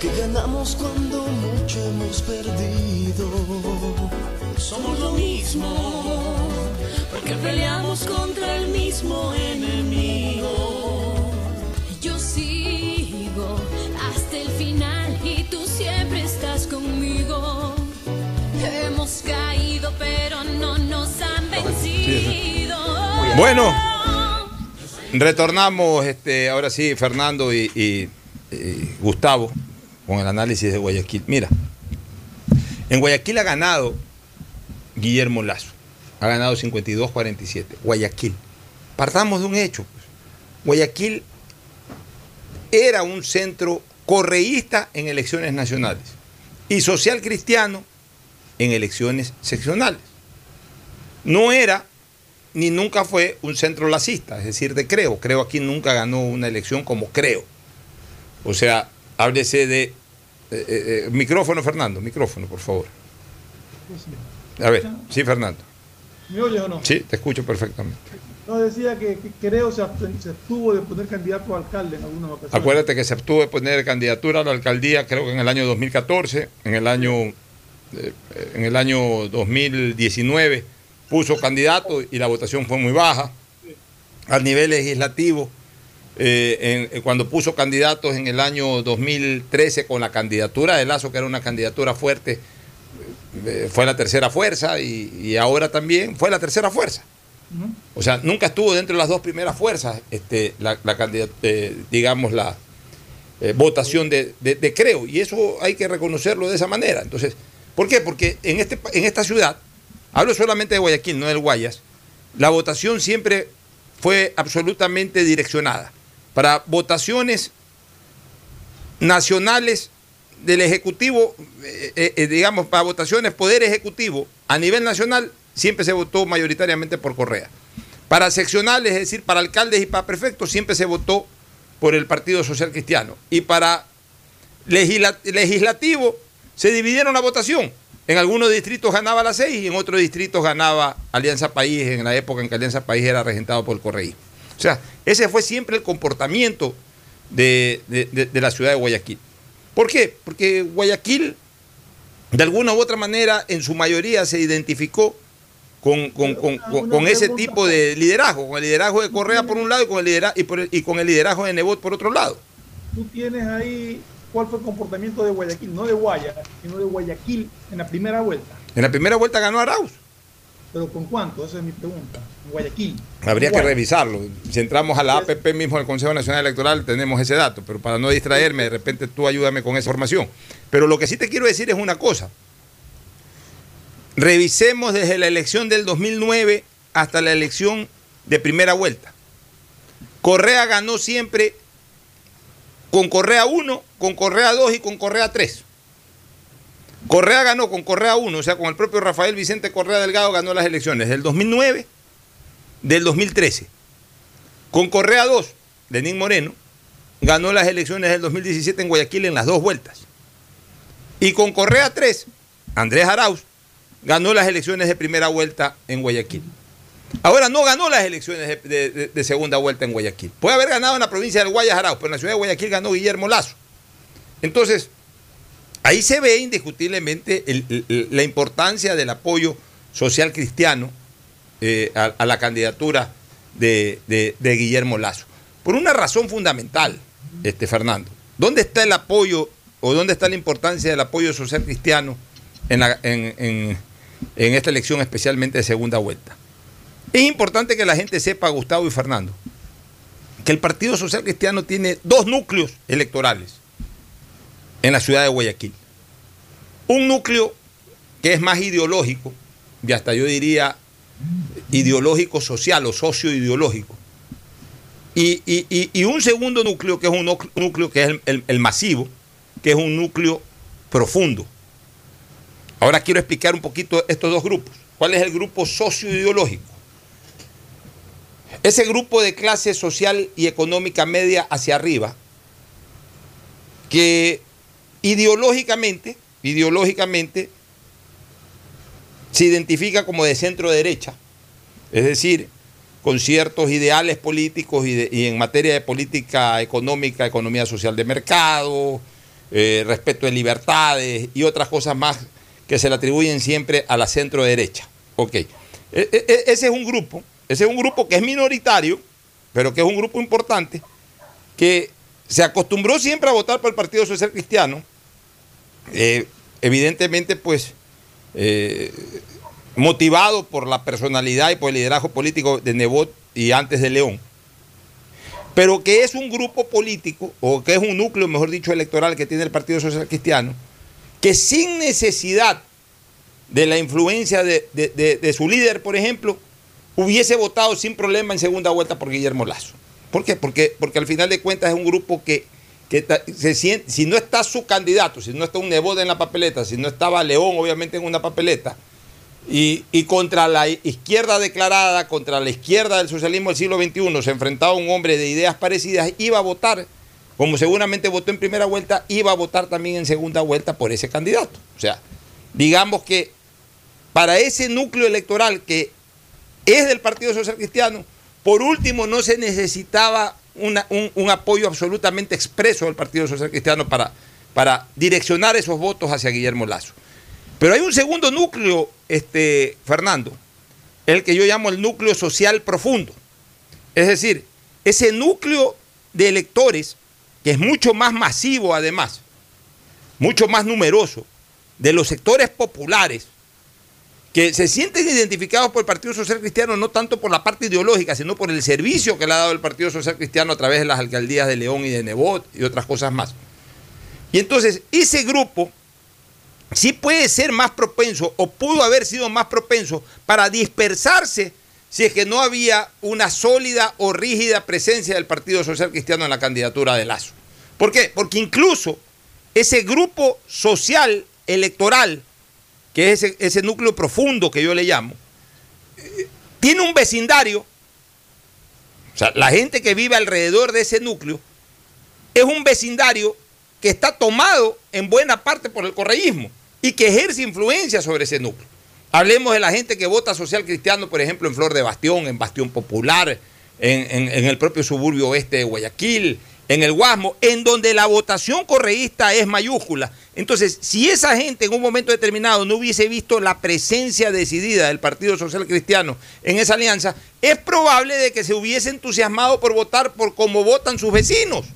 porque ganamos cuando mucho hemos perdido. Somos lo mismo, porque peleamos contra el mismo enemigo. Yo sigo hasta el final y tú siempre estás conmigo. Hemos caído, pero no nos han vencido. Bueno, retornamos, este, ahora sí, Fernando y, y- y Gustavo, con el análisis de Guayaquil. Mira, en Guayaquil ha ganado Guillermo Lazo, ha ganado 52-47. Guayaquil. Partamos de un hecho. pues. Guayaquil era un centro correísta en elecciones nacionales y social cristiano en elecciones seccionales. No era ni nunca fue un centro lacista, es decir, de Creo. Creo aquí nunca ganó una elección como Creo. O sea, háblese de... eh, eh, eh, micrófono, Fernando, micrófono, por favor. A ver, sí, Fernando. ¿Me oyes o no? Sí, te escucho perfectamente. No, decía que, que creo se, se abstuvo de poner candidato a alcalde en algunas ocasiones. Acuérdate que se obtuvo de poner candidatura a la alcaldía, creo que en el año 2014, en el año, eh, en el año 2019 puso candidato y la votación fue muy baja. Al nivel legislativo, eh, en- cuando puso candidatos en el año 2013 con la candidatura de Lazo, que era una candidatura fuerte, eh, fue la tercera fuerza y, y ahora también fue la tercera fuerza. O sea, nunca estuvo dentro de las dos primeras fuerzas, este, la, eh, digamos, la eh, votación de, de- de Creo. Y eso hay que reconocerlo de esa manera. Entonces, ¿por qué? Porque en, este, en esta ciudad, hablo solamente de Guayaquil, no del Guayas, la votación siempre fue absolutamente direccionada para votaciones nacionales del Ejecutivo, eh, eh, eh, digamos, para votaciones Poder Ejecutivo a nivel nacional, siempre se votó mayoritariamente por Correa. Para seccionales, es decir, para alcaldes y para prefectos, siempre se votó por el Partido Social Cristiano. Y para legisla- legislativo, se dividieron la votación. En algunos distritos ganaba la 6 y en otros distritos ganaba Alianza País, en la época en que Alianza País era regentado por el correísmo. O sea, ese fue siempre el comportamiento de, de- de- de la ciudad de Guayaquil. ¿Por qué? Porque Guayaquil, de alguna u otra manera, en su mayoría se identificó con, con- con- con- ese tipo de liderazgo, con el liderazgo de Correa por un lado y con el, lidera- y, por y con el liderazgo de Nebot por otro lado. Tú tienes ahí cuál fue el comportamiento de Guayaquil, no de Guaya, sino de Guayaquil en la primera vuelta. En la primera vuelta ganó Arauz. ¿Pero con cuánto? Esa es mi pregunta. Guayaquil. Habría que revisarlo. Si entramos a la APP mismo del Consejo Nacional Electoral, tenemos ese dato, pero para no distraerme, de repente tú ayúdame con esa información. Pero lo que sí te quiero decir es una cosa. Revisemos desde la elección del 2009 hasta la elección de primera vuelta. Correa ganó siempre con Correa 1, con Correa 2 y con Correa 3. Correa ganó con Correa 1, o sea, con el propio Rafael Vicente Correa Delgado ganó las elecciones del 2009, del 2013. Con Correa 2, Lenín Moreno, ganó las elecciones del 2017 en Guayaquil en las dos vueltas. Y con Correa 3, Andrés Arauz, ganó las elecciones de primera vuelta en Guayaquil. Ahora no ganó las elecciones de, de- segunda vuelta en Guayaquil. Puede haber ganado en la provincia del Guayas Arauz, pero en la ciudad de Guayaquil ganó Guillermo Lazo. Entonces, ahí se ve indiscutiblemente la importancia del apoyo social cristiano eh, a, la candidatura de, Guillermo Lazo. Por una razón fundamental, este, Fernando. ¿Dónde está el apoyo o dónde está la importancia del apoyo social cristiano en- en esta elección, especialmente de segunda vuelta? Es importante que la gente sepa, Gustavo y Fernando, que el Partido Social Cristiano tiene dos núcleos electorales en la ciudad de Guayaquil. Un núcleo que es más ideológico, y hasta yo diría ideológico social o socio-ideológico. Y, y- y- y un segundo núcleo que es un núcleo, que es el, el- el masivo, que es un núcleo profundo. Ahora quiero explicar un poquito estos dos grupos. ¿Cuál es el grupo socio-ideológico? Ese grupo de clase social y económica media hacia arriba, que ideológicamente, ideológicamente, se identifica como de centro derecha, es decir, con ciertos ideales políticos y, en materia de política económica, economía social de mercado, eh, respeto de libertades y otras cosas más que se le atribuyen siempre a la centro derecha. Ok. E- e- e- ese es un grupo, ese es un grupo que es minoritario, pero que es un grupo importante, que se acostumbró siempre a votar por el Partido Social Cristiano. Eh, evidentemente, pues, eh, motivado por la personalidad y por el liderazgo político de Nebot y antes de León, pero que es un grupo político, o que es un núcleo, mejor dicho, electoral que tiene el Partido Social Cristiano, que sin necesidad de la influencia de, de- su líder, por ejemplo, hubiese votado sin problema en segunda vuelta por Guillermo Lazo. ¿Por qué? Porque, porque al final de cuentas es un grupo que, que se siente, si no está su candidato, si no está un Nebot en la papeleta, si no estaba León obviamente en una papeleta, y, y contra la izquierda declarada, contra la izquierda del socialismo del siglo XXI, se enfrentaba un hombre de ideas parecidas, iba a votar, como seguramente votó en primera vuelta, iba a votar también en segunda vuelta por ese candidato. O sea, digamos que para ese núcleo electoral que es del Partido Social Cristiano, por último no se necesitaba un, un apoyo absolutamente expreso del Partido Social Cristiano para, para direccionar esos votos hacia Guillermo Lazo. Pero hay un segundo núcleo, este, Fernando, el que yo llamo el núcleo social profundo. Es decir, ese núcleo de electores, que es mucho más masivo además, mucho más numeroso, de los sectores populares, que se sienten identificados por el Partido Social Cristiano no tanto por la parte ideológica, sino por el servicio que le ha dado el Partido Social Cristiano a través de las alcaldías de León y de Nebot y otras cosas más. Y entonces ese grupo sí puede ser más propenso o pudo haber sido más propenso para dispersarse si es que no había una sólida o rígida presencia del Partido Social Cristiano en la candidatura de Lazo. ¿Por qué? Porque incluso ese grupo social electoral, que es ese, núcleo profundo que yo le llamo, tiene un vecindario, o sea, la gente que vive alrededor de ese núcleo, es un vecindario que está tomado en buena parte por el correísmo y que ejerce influencia sobre ese núcleo. Hablemos de la gente que vota social cristiano, por ejemplo, en Flor de Bastión, en Bastión Popular, en- en el propio suburbio oeste de Guayaquil, en el Guasmo, en donde la votación correísta es mayúscula. Entonces, si esa gente en un momento determinado no hubiese visto la presencia decidida del Partido Social Cristiano en esa alianza, es probable de que se hubiese entusiasmado por votar por como votan sus vecinos.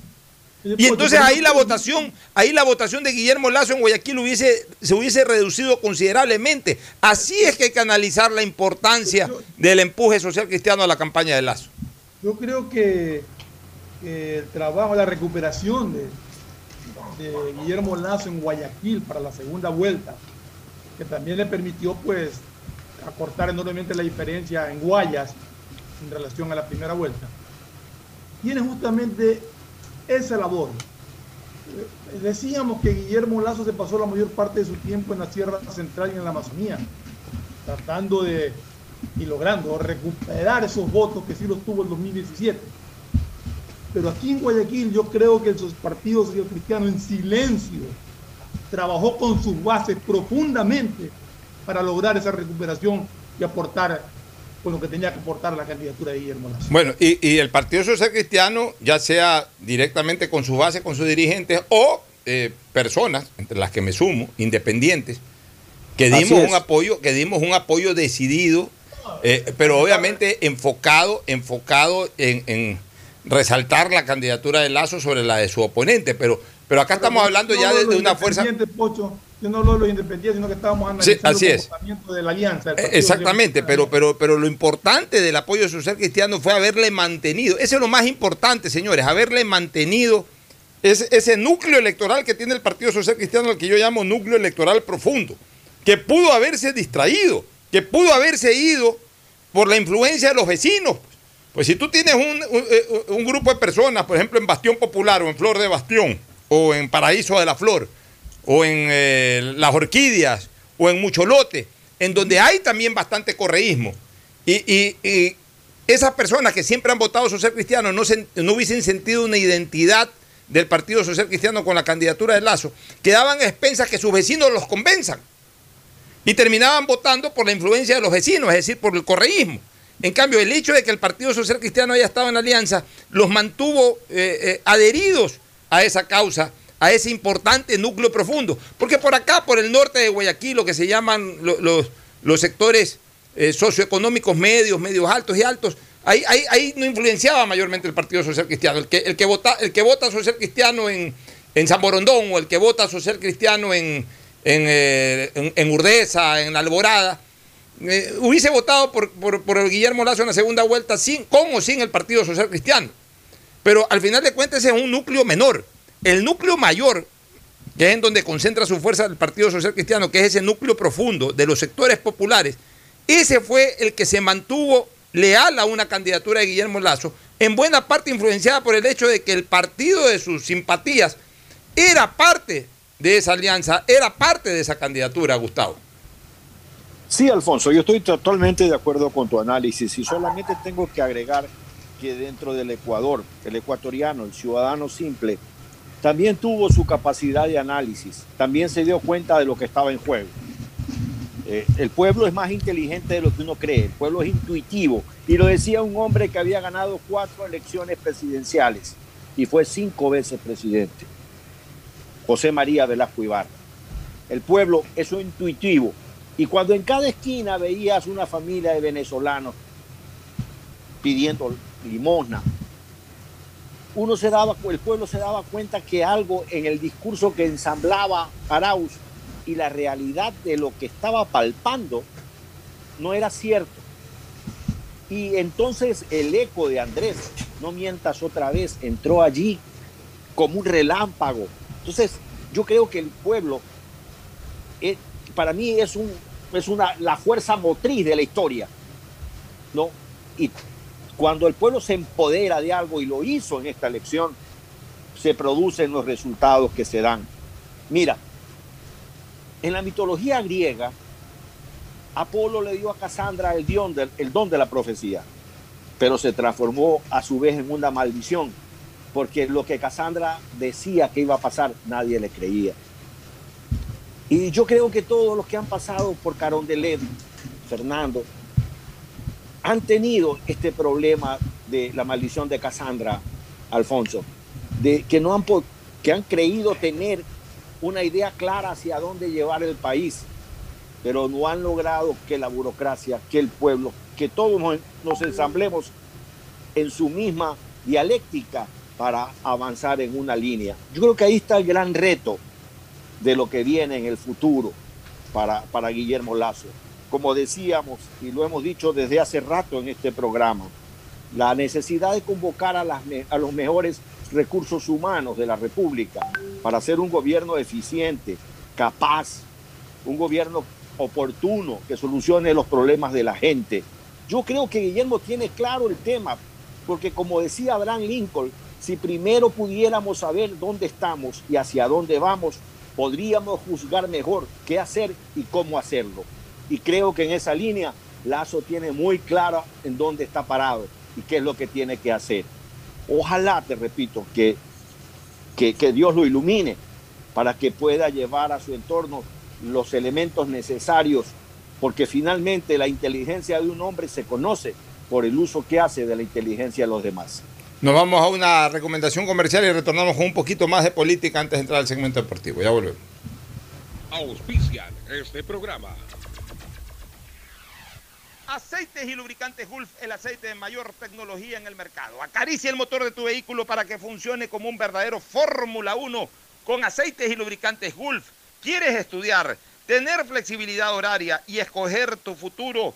Y entonces ahí la votación, ahí la votación de Guillermo Lazo en Guayaquil hubiese, se hubiese reducido considerablemente. Así es que hay que analizar la importancia del empuje social cristiano a la campaña de Lazo. Yo creo que, que el trabajo, la recuperación de, de Guillermo Lazo en Guayaquil para la segunda vuelta, que también le permitió pues acortar enormemente la diferencia en Guayas en relación a la primera vuelta, tiene justamente esa labor. Eh, Decíamos que Guillermo Lazo se pasó la mayor parte de su tiempo en la Sierra Central y en la Amazonía, tratando de y logrando recuperar esos votos que sí los tuvo en 2017. Pero aquí en Guayaquil yo creo que el Partido Social Cristiano en silencio trabajó con sus bases profundamente para lograr esa recuperación y aportar con lo que tenía que aportar la candidatura de Guillermo Lazo. Bueno, y, y el Partido Social Cristiano, ya sea directamente con su base, con sus dirigentes, o eh, personas, entre las que me sumo, independientes, que dimos un apoyo, que dimos un apoyo decidido, eh, pero obviamente enfocado, enfocado en, en resaltar la candidatura de Lazo sobre la de su oponente. Pero, pero acá estamos hablando ya de, de una fuerza. Pocho. Yo no hablo de los independientes, sino que estábamos analizando así el es. comportamiento de la alianza. Eh, Exactamente, pero, pero, pero lo importante del apoyo social cristiano fue haberle mantenido, eso es lo más importante, señores, haberle mantenido ese, ese núcleo electoral que tiene el Partido Social Cristiano, al que yo llamo núcleo electoral profundo, que pudo haberse distraído, que pudo haberse ido por la influencia de los vecinos. Pues si tú tienes un, un- eh, un grupo de personas, por ejemplo, en Bastión Popular o en Flor de Bastión o en Paraíso de la Flor, o en eh, Las Orquídeas, o en Mucholote, en donde hay también bastante correísmo. Y, y- y esas personas que siempre han votado social cristiano no, se- no hubiesen sentido una identidad del Partido Social Cristiano con la candidatura de Lazo, quedaban a expensas que sus vecinos los convenzan. Y terminaban votando por la influencia de los vecinos, es decir, por el correísmo. En cambio, el hecho de que el Partido Social Cristiano haya estado en alianza los mantuvo eh, eh, adheridos a esa causa, a ese importante núcleo profundo. Porque por acá, por el norte de Guayaquil, lo que se llaman lo- los, los sectores eh, socioeconómicos medios, medios altos y altos, ahí, ahí, no influenciaba mayormente el Partido Social Cristiano. El que, el que, vota, el que vota social cristiano en, en San Borondón o el que vota social cristiano en, en, en- en Urdesa, en Alborada, eh, hubiese votado por, por, por Guillermo Lazo en la segunda vuelta sin, con o sin el Partido Social Cristiano. Pero al final de cuentas es un núcleo menor. El núcleo mayor, que es en donde concentra su fuerza el Partido Social Cristiano, que es ese núcleo profundo de los sectores populares, ese fue el que se mantuvo leal a una candidatura de Guillermo Lazo, en buena parte influenciada por el hecho de que el partido de sus simpatías era parte de esa alianza, era parte de esa candidatura, Gustavo. Sí, Alfonso, yo estoy totalmente de acuerdo con tu análisis y solamente tengo que agregar que dentro del Ecuador, el ecuatoriano, el ciudadano simple, también tuvo su capacidad de análisis, también se dio cuenta de lo que estaba en juego. Eh, el pueblo es más inteligente de lo que uno cree, el pueblo es intuitivo. Y lo decía un hombre que había ganado cuatro elecciones presidenciales y fue cinco veces presidente, José María Velasco Ibarra. El pueblo es intuitivo. Y cuando en cada esquina veías una familia de venezolanos pidiendo limosna, uno se daba, el pueblo se daba cuenta que algo en el discurso que ensamblaba Arauz y la realidad de lo que estaba palpando no era cierto. Y entonces el eco de Andrés, no mientas otra vez, entró allí como un relámpago. Entonces yo creo que el pueblo, eh, para mí es, un, es una, la fuerza motriz de la historia. ¿no? Y cuando el pueblo se empodera de algo y lo hizo en esta elección, se producen los resultados que se dan. Mira, en la mitología griega, Apolo le dio a Casandra el don, de, el don de la profecía, pero se transformó a su vez en una maldición, porque lo que Casandra decía que iba a pasar, nadie le creía. Y yo creo que todos los que han pasado por Carondelet, Fernando, han tenido este problema de la maldición de Casandra, Alfonso. de, que, no han, que han creído tener una idea clara hacia dónde llevar el país, pero no han logrado que la burocracia, que el pueblo, que todos nos, nos ensamblemos en su misma dialéctica para avanzar en una línea. Yo creo que ahí está el gran reto de lo que viene en el futuro para, para Guillermo Lazo. Como decíamos y lo hemos dicho desde hace rato en este programa, la necesidad de convocar a, las, a los mejores recursos humanos de la República para hacer un gobierno eficiente, capaz, un gobierno oportuno que solucione los problemas de la gente. Yo creo que Guillermo tiene claro el tema, porque como decía Abraham Lincoln, si primero pudiéramos saber dónde estamos y hacia dónde vamos, podríamos juzgar mejor qué hacer y cómo hacerlo. Y creo que en esa línea Lazo tiene muy claro en dónde está parado y qué es lo que tiene que hacer. Ojalá, te repito, que, que, que Dios lo ilumine para que pueda llevar a su entorno los elementos necesarios, porque finalmente la inteligencia de un hombre se conoce por el uso que hace de la inteligencia de los demás. Nos vamos a una recomendación comercial y retornamos con un poquito más de política antes de entrar al segmento deportivo. Ya volvemos. Auspician este programa. Aceites y lubricantes Gulf, el aceite de mayor tecnología en el mercado. Acaricia el motor de tu vehículo para que funcione como un verdadero Fórmula 1 con aceites y lubricantes Gulf. ¿Quieres estudiar, tener flexibilidad horaria y escoger tu futuro?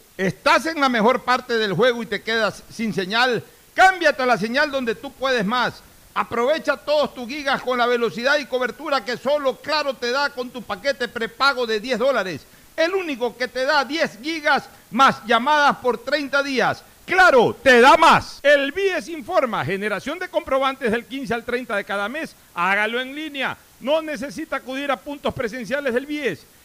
¿Estás en la mejor parte del juego y te quedas sin señal? Cámbiate a la señal donde tú puedes más. Aprovecha todos tus gigas con la velocidad y cobertura que solo Claro te da con tu paquete prepago de 10 dólares. El único que te da 10 gigas más llamadas por 30 días. Claro, te da más. El BIES informa, generación de comprobantes del 15 al 30 de cada mes. Hágalo en línea. No necesita acudir a puntos presenciales del BIES.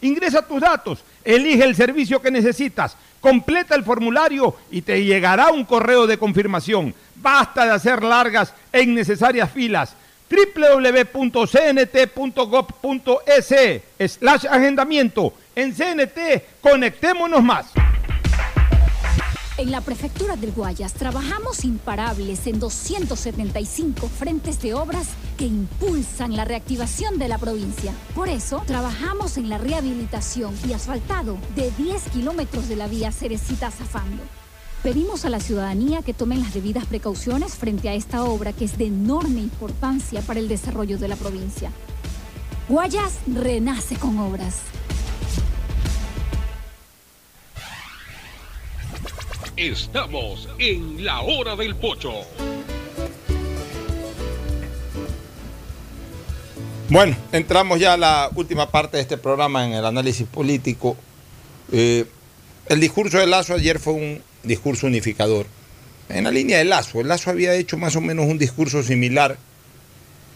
Ingresa tus datos, elige el servicio que necesitas, completa el formulario y te llegará un correo de confirmación. Basta de hacer largas e innecesarias filas www.cnt.gov.es slash agendamiento. En CNT, conectémonos más. En la Prefectura del Guayas trabajamos imparables en 275 frentes de obras que impulsan la reactivación de la provincia. Por eso, trabajamos en la rehabilitación y asfaltado de 10 kilómetros de la vía Cerecita Zafando. Pedimos a la ciudadanía que tomen las debidas precauciones frente a esta obra que es de enorme importancia para el desarrollo de la provincia. Guayas renace con obras. Estamos en la hora del pocho. Bueno, entramos ya a la última parte de este programa en el análisis político. Eh, el discurso de Lazo ayer fue un discurso unificador. En la línea de Lazo, Lazo había hecho más o menos un discurso similar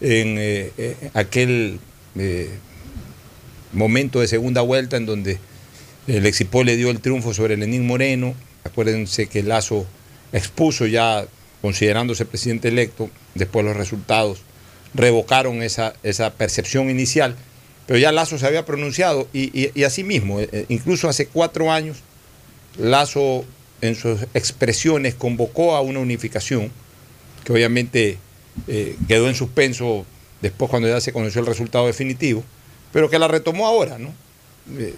en eh, eh, aquel momento de segunda vuelta en donde el Exipol le dio el triunfo sobre Lenín Moreno. Acuérdense que Lazo expuso ya, considerándose presidente electo, después los resultados revocaron esa, esa percepción inicial, pero ya Lazo se había pronunciado y, y, así mismo, eh, incluso hace cuatro años, Lazo en sus expresiones convocó a una unificación que obviamente eh, quedó en suspenso después cuando ya se conoció el resultado definitivo, pero que la retomó ahora, ¿no? Eh,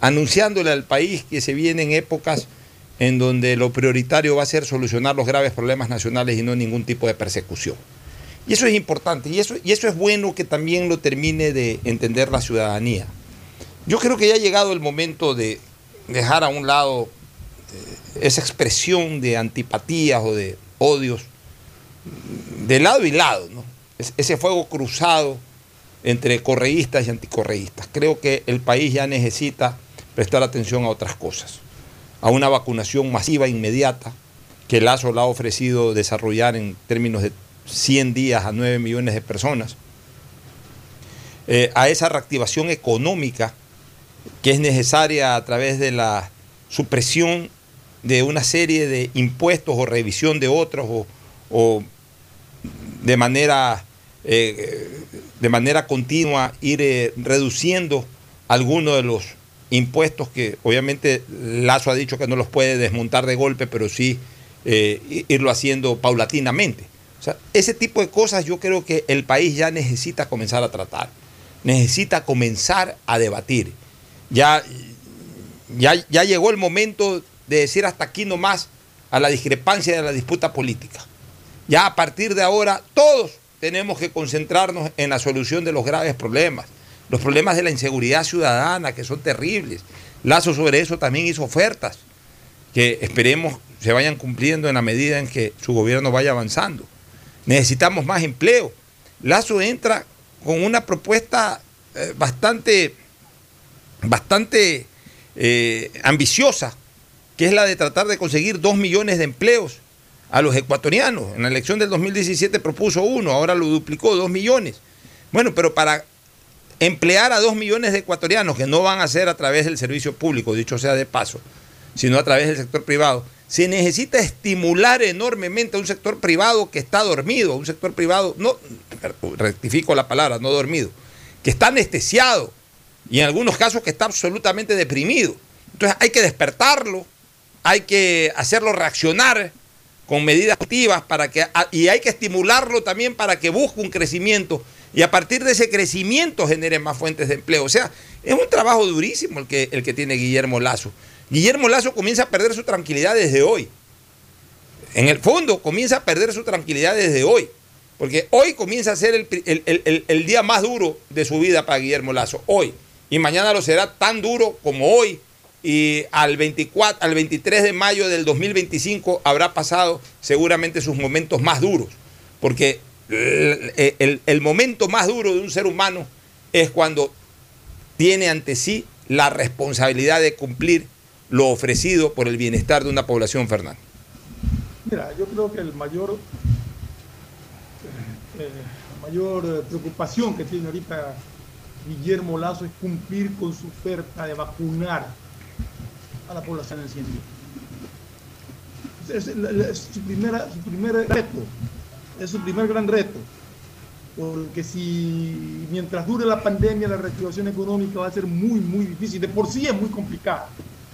anunciándole al país que se vienen épocas en donde lo prioritario va a ser solucionar los graves problemas nacionales y no ningún tipo de persecución. Y eso es importante, y eso, y eso es bueno que también lo termine de entender la ciudadanía. Yo creo que ya ha llegado el momento de dejar a un lado eh, esa expresión de antipatías o de odios, de lado y lado, ¿no? ese fuego cruzado entre correístas y anticorreístas. Creo que el país ya necesita prestar atención a otras cosas, a una vacunación masiva, inmediata, que Lazo la ha ofrecido desarrollar en términos de 100 días a 9 millones de personas, eh, a esa reactivación económica que es necesaria a través de la supresión de una serie de impuestos o revisión de otros o, de manera eh, de manera continua ir eh, reduciendo algunos de los impuestos que obviamente Lazo ha dicho que no los puede desmontar de golpe, pero sí irlo haciendo paulatinamente. Ese tipo de cosas yo creo que el país ya necesita comenzar a tratar, necesita comenzar a debatir. Ya, ya, ya llegó el momento de decir hasta aquí nomás a la discrepancia de la disputa política. Ya a partir de ahora todos tenemos que concentrarnos en la solución de los graves problemas, los problemas de la inseguridad ciudadana que son terribles. Lazo sobre eso también hizo ofertas que esperemos se vayan cumpliendo en la medida en que su gobierno vaya avanzando necesitamos más empleo. Lazo entra con una propuesta eh, bastante, bastante eh, ambiciosa, que es la de tratar de conseguir dos millones de empleos a los ecuatorianos. En la elección del 2017 propuso uno, ahora lo duplicó, dos millones. Bueno, pero para emplear a dos millones de ecuatorianos, que no van a ser a través del servicio público, dicho sea de paso, sino a través del sector privado, se necesita estimular enormemente a un sector privado que está dormido, un sector privado, no, rectifico la palabra, no dormido, que está anestesiado y en algunos casos que está absolutamente deprimido. Entonces hay que despertarlo, hay que hacerlo reaccionar con medidas activas para que, y hay que estimularlo también para que busque un crecimiento y a partir de ese crecimiento genere más fuentes de empleo. O sea, es un trabajo durísimo el que, el que tiene Guillermo Lazo. Guillermo Lazo comienza a perder su tranquilidad desde hoy. En el fondo comienza a perder su tranquilidad desde hoy. Porque hoy comienza a ser el, día más duro de su vida para Guillermo Lazo. Hoy. Y mañana lo será tan duro como hoy. Y al, 24, al 23 de mayo del 2025 habrá pasado seguramente sus momentos más duros. Porque el momento más duro de un ser humano es cuando tiene ante sí la responsabilidad de cumplir lo ofrecido por el bienestar de una población, Fernando? Mira, yo creo que el mayor, eh, la mayor eh, preocupación que tiene ahorita Guillermo Lazo es cumplir con su oferta de vacunar a la población en 100 Es, su, primera, su primer reto, es su primer gran reto. Porque si mientras dure la pandemia, la reactivación económica va a ser muy, muy difícil. De por sí es muy complicada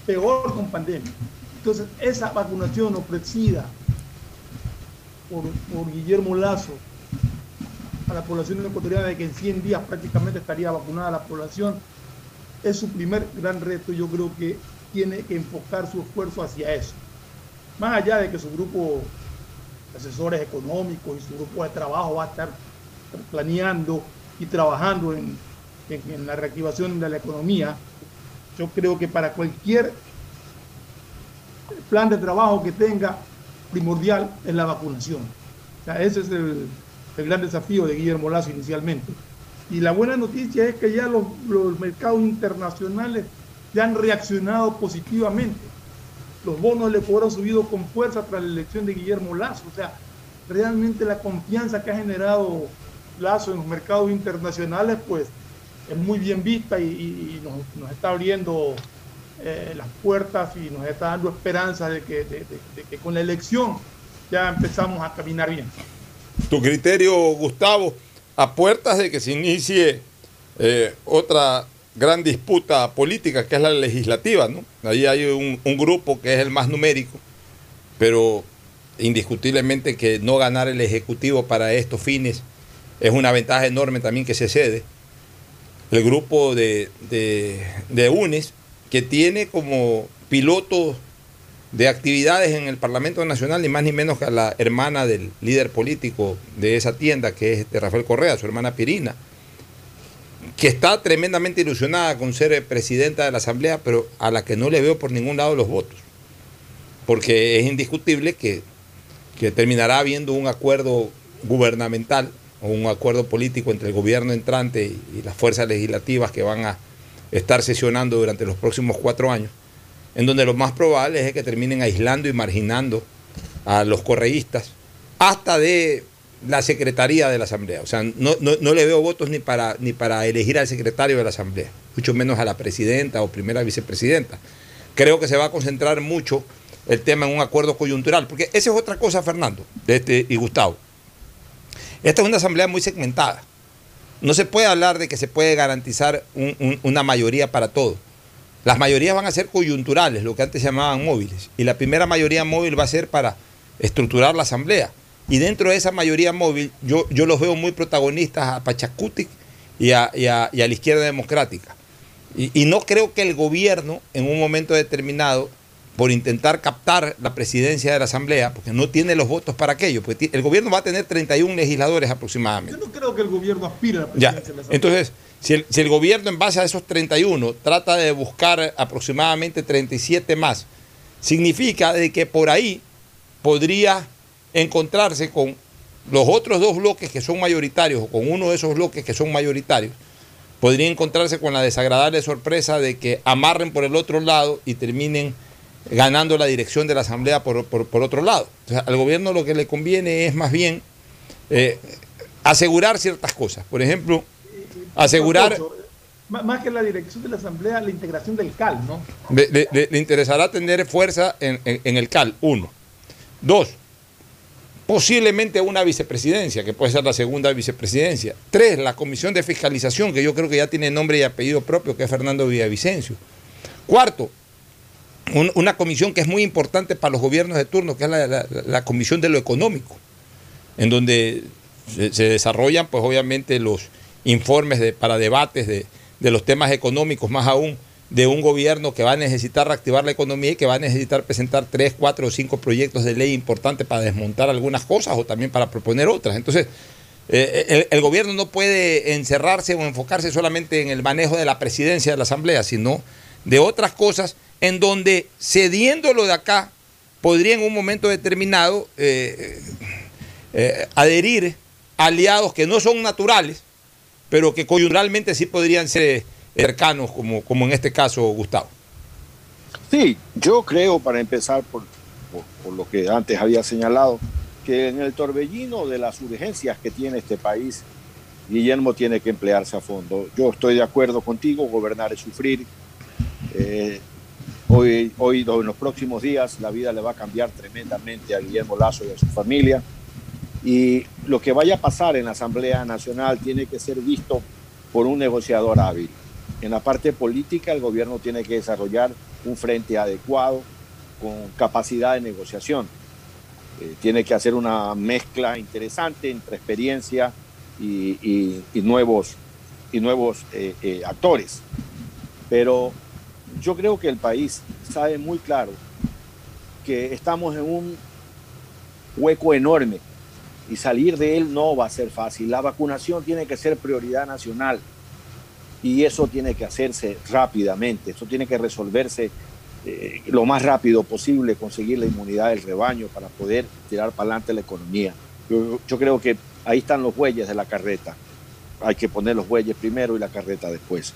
peor con pandemia. Entonces, esa vacunación ofrecida por, por Guillermo Lazo a la población ecuatoriana de que en 100 días prácticamente estaría vacunada la población, es su primer gran reto. Yo creo que tiene que enfocar su esfuerzo hacia eso. Más allá de que su grupo asesores económicos y su grupo de trabajo va a estar planeando y trabajando en, en- la reactivación de la economía, yo creo que para cualquier plan de trabajo que tenga, primordial es la vacunación. Ese es el, el gran desafío de Guillermo Lazo inicialmente. Y la buena noticia es que ya los, los mercados internacionales ya han reaccionado positivamente. Los bonos del Ecuador han subido con fuerza tras la elección de Guillermo Lazo. O sea, realmente la confianza que ha generado Lazo en los mercados internacionales, pues es muy bien vista y, nos, está abriendo eh, las puertas y nos está dando esperanza de que con la elección ya empezamos a caminar bien. Tu criterio, Gustavo, a puertas de que se inicie eh, otra gran disputa política, que es la legislativa, ¿no? Ahí hay un, grupo que es el más numérico, pero indiscutiblemente que no ganar el Ejecutivo para estos fines es una ventaja enorme también que se cede. El grupo de, de, de UNES, que tiene como piloto de actividades en el Parlamento Nacional, ni más ni menos que a la hermana del líder político de esa tienda, que es este Rafael Correa, su hermana Pirina, que está tremendamente ilusionada con ser eh, presidenta de la Asamblea, pero a la que no le veo por ningún lado los votos. Porque es indiscutible que, que terminará habiendo un acuerdo gubernamental o un acuerdo político entre el gobierno entrante y, y las fuerzas legislativas que van a estar sesionando durante los próximos cuatro años, en donde lo más probable es que terminen aislando y marginando a los correístas hasta de la secretaría de la Asamblea. O sea, no, no- no le veo votos ni para, ni para elegir al secretario de la Asamblea, mucho menos a la presidenta o primera vicepresidenta. Creo que se va a concentrar mucho el tema en un acuerdo coyuntural, porque esa es otra cosa, Fernando de este, y Gustavo. Esta es una asamblea muy segmentada. No se puede hablar de que se puede garantizar un- un- una mayoría para todo. Las mayorías van a ser coyunturales, lo que antes se llamaban móviles. Y la primera mayoría móvil va a ser para estructurar la asamblea. Y dentro de esa mayoría móvil, yo, yo los veo muy protagonistas a Pachacutic y a, y a- y a la izquierda democrática. Y, y no creo que el gobierno, en un momento determinado, por intentar captar la presidencia de la Asamblea, porque no tiene los votos para aquello, porque el gobierno va a tener 31 legisladores aproximadamente. Yo no creo que el gobierno aspire a la Ya, presidencia de la Asamblea. entonces, si el, si el gobierno en base a esos 31 trata de buscar aproximadamente 37 más, significa de que por ahí podría encontrarse con los otros dos bloques que son mayoritarios o con uno de esos bloques que son mayoritarios, podría encontrarse con la desagradable sorpresa de que amarren por el otro lado y terminen ganando la dirección de la Asamblea por, por- por otro lado. O sea, al gobierno lo que le conviene es más bien eh, asegurar ciertas cosas. Por ejemplo, asegurar... Más que la dirección de la Asamblea, la integración del CAL, ¿no? Le, le- le- le interesará tener fuerza en, en- en el CAL, uno. Dos, posiblemente una vicepresidencia, que puede ser la segunda vicepresidencia. Tres, la comisión de fiscalización, que yo creo que ya tiene nombre y apellido propio, que es Fernando Villavicencio. Cuarto, un- una comisión que es muy importante para los gobiernos de turno, que es la, comisión de lo económico, en donde se, desarrollan, pues obviamente, los informes para debates de, de los temas económicos, más aún de un gobierno que va a necesitar reactivar la economía y que va a necesitar presentar tres, cuatro o cinco proyectos de ley importantes para desmontar algunas cosas o también para proponer otras. Entonces, eh, el, el gobierno no puede encerrarse o enfocarse solamente en el manejo de la presidencia de la Asamblea, sino de otras cosas en donde cediéndolo de acá podría en un momento determinado eh, eh, adherir aliados que no son naturales, pero que coyunturalmente sí podrían ser cercanos, como, como en este caso Gustavo. Sí, yo creo, para empezar por, por, por lo que antes había señalado, que en el torbellino de las urgencias que tiene este país, Guillermo tiene que emplearse a fondo. Yo estoy de acuerdo contigo, gobernar es sufrir. Eh, hoy, hoy, en los próximos días, la vida le va a cambiar tremendamente a Guillermo Lazo y a su familia. Y lo que vaya a pasar en la Asamblea Nacional tiene que ser visto por un negociador hábil. En la parte política, el gobierno tiene que desarrollar un frente adecuado con capacidad de negociación. Eh, tiene que hacer una mezcla interesante entre experiencia y, nuevos, y nuevos eh, eh, actores. Pero yo creo que el país sabe muy claro que estamos en un hueco enorme y salir de él no va a ser fácil. La vacunación tiene que ser prioridad nacional y eso tiene que hacerse rápidamente, eso tiene que resolverse eh, lo más rápido posible, conseguir la inmunidad del rebaño para poder tirar para adelante la economía. Yo, yo creo que ahí están los bueyes de la carreta. Hay que poner los bueyes primero y la carreta después.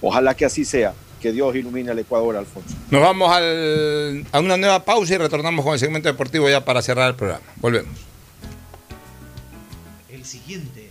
Ojalá que así sea. Que Dios ilumine al Ecuador, Alfonso. Nos vamos al- a una nueva pausa y retornamos con el segmento deportivo ya para cerrar el programa. Volvemos. El siguiente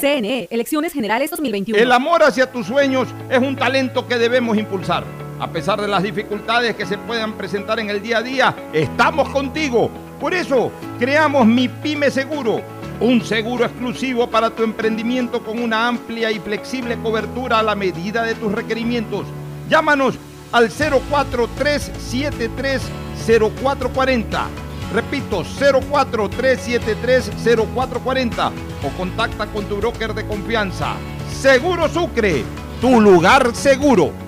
CNE, Elecciones Generales 2021. El amor hacia tus sueños es un talento que debemos impulsar. A pesar de las dificultades que se puedan presentar en el día a día, estamos contigo. Por eso, creamos Mi Pyme Seguro, un seguro exclusivo para tu emprendimiento con una amplia y flexible cobertura a la medida de tus requerimientos. Llámanos al 043730440. Repito, 043730440 o contacta con tu broker de confianza. Seguro Sucre, tu lugar seguro.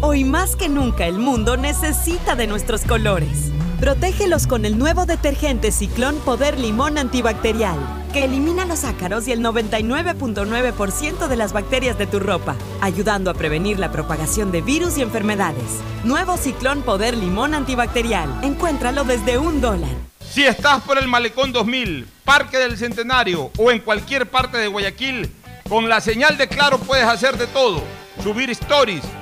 Hoy más que nunca el mundo necesita de nuestros colores. Protégelos con el nuevo detergente Ciclón Poder Limón Antibacterial, que elimina los ácaros y el 99.9% de las bacterias de tu ropa, ayudando a prevenir la propagación de virus y enfermedades. Nuevo Ciclón Poder Limón Antibacterial. Encuéntralo desde un dólar. Si estás por el Malecón 2000, Parque del Centenario o en cualquier parte de Guayaquil, con la señal de Claro puedes hacer de todo. Subir stories,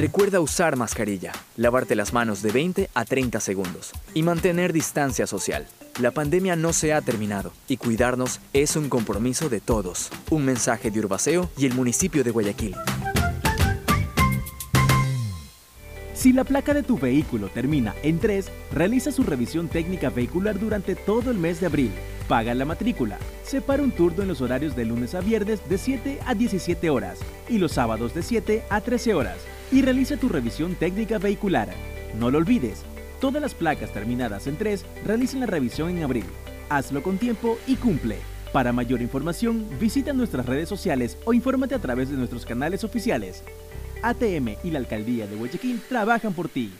Recuerda usar mascarilla, lavarte las manos de 20 a 30 segundos y mantener distancia social. La pandemia no se ha terminado y cuidarnos es un compromiso de todos. Un mensaje de Urbaceo y el municipio de Guayaquil. Si la placa de tu vehículo termina en 3, realiza su revisión técnica vehicular durante todo el mes de abril. Paga la matrícula. Separa un turno en los horarios de lunes a viernes de 7 a 17 horas y los sábados de 7 a 13 horas. Y realiza tu revisión técnica vehicular. No lo olvides, todas las placas terminadas en 3 realicen la revisión en abril. Hazlo con tiempo y cumple. Para mayor información, visita nuestras redes sociales o infórmate a través de nuestros canales oficiales. ATM y la Alcaldía de Guayaquil trabajan por ti.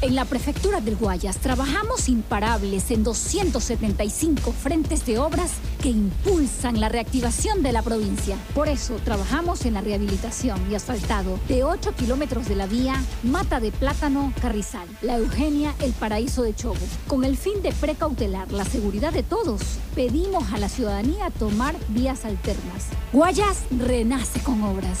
En la Prefectura del Guayas trabajamos imparables en 275 frentes de obras que impulsan la reactivación de la provincia. Por eso trabajamos en la rehabilitación y asfaltado de 8 kilómetros de la vía Mata de Plátano Carrizal, La Eugenia, El Paraíso de Chobo. Con el fin de precautelar la seguridad de todos, pedimos a la ciudadanía tomar vías alternas. Guayas renace con obras.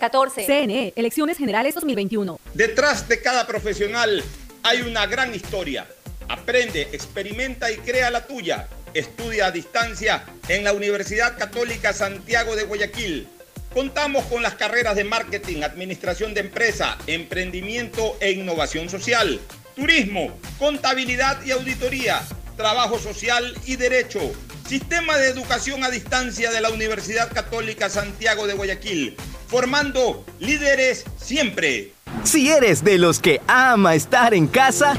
2314. CNE, Elecciones Generales 2021. Detrás de cada profesional hay una gran historia. Aprende, experimenta y crea la tuya. Estudia a distancia en la Universidad Católica Santiago de Guayaquil. Contamos con las carreras de marketing, administración de empresa, emprendimiento e innovación social, turismo, contabilidad y auditoría, trabajo social y derecho. Sistema de educación a distancia de la Universidad Católica Santiago de Guayaquil, formando líderes siempre. Si eres de los que ama estar en casa,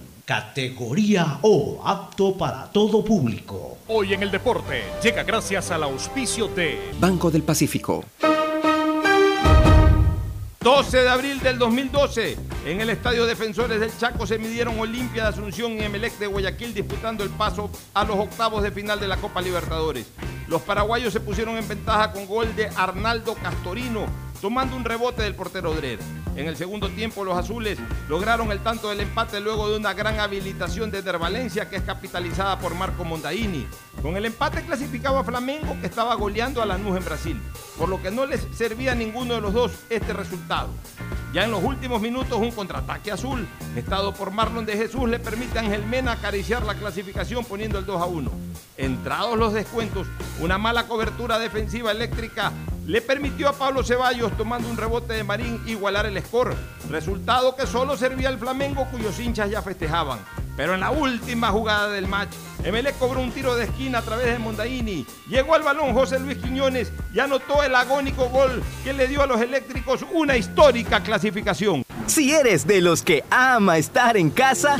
categoría O, apto para todo público. Hoy en el deporte llega gracias al auspicio de Banco del Pacífico. 12 de abril del 2012, en el Estadio Defensores del Chaco se midieron Olimpia de Asunción y Emelec de Guayaquil disputando el paso a los octavos de final de la Copa Libertadores. Los paraguayos se pusieron en ventaja con gol de Arnaldo Castorino, tomando un rebote del portero Drer. En el segundo tiempo los azules lograron el tanto del empate luego de una gran habilitación de Valencia que es capitalizada por Marco Mondaini. Con el empate clasificaba Flamengo que estaba goleando a Lanús en Brasil, por lo que no les servía a ninguno de los dos este resultado. Ya en los últimos minutos un contraataque azul, estado por Marlon de Jesús, le permite a Ángel Mena acariciar la clasificación poniendo el 2 a 1. Entrados los descuentos, una mala cobertura defensiva eléctrica le permitió a Pablo Ceballos, tomando un rebote de Marín, igualar el score. Resultado que solo servía al Flamengo, cuyos hinchas ya festejaban. Pero en la última jugada del match, Emelec cobró un tiro de esquina a través de Mondaini. Llegó al balón José Luis Quiñones y anotó el agónico gol que le dio a los eléctricos una histórica clasificación. Si eres de los que ama estar en casa,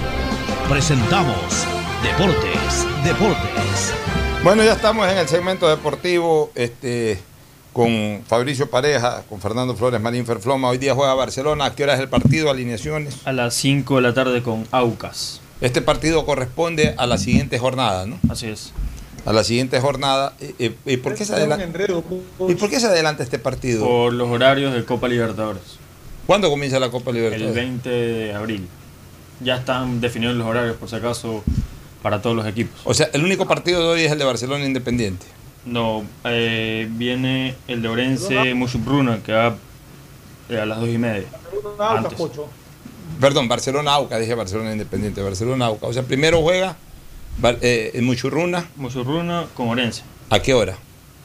presentamos Deportes, Deportes. Bueno, ya estamos en el segmento deportivo este, con Fabricio Pareja, con Fernando Flores, Marín Ferfloma. Hoy día juega Barcelona. ¿A qué hora es el partido? ¿Alineaciones? A las 5 de la tarde con Aucas. Este partido corresponde a la siguiente jornada, ¿no? Así es. A la siguiente jornada. ¿Y, y por, qué se adelanta, ¿Y por qué se adelanta este partido? Por los horarios de Copa Libertadores. ¿Cuándo comienza la Copa Libertadores? El 20 de abril. Ya están definidos los horarios, por si acaso, para todos los equipos. O sea, el único partido de hoy es el de Barcelona Independiente. No, eh, viene el de Orense Mushupruna, que va eh, a las dos y media. Antes. Perdón, Barcelona Auca, dije Barcelona Independiente, Barcelona Auca. O sea, primero juega eh, en Muchurruna. Muchurruna con Orense. ¿A qué hora?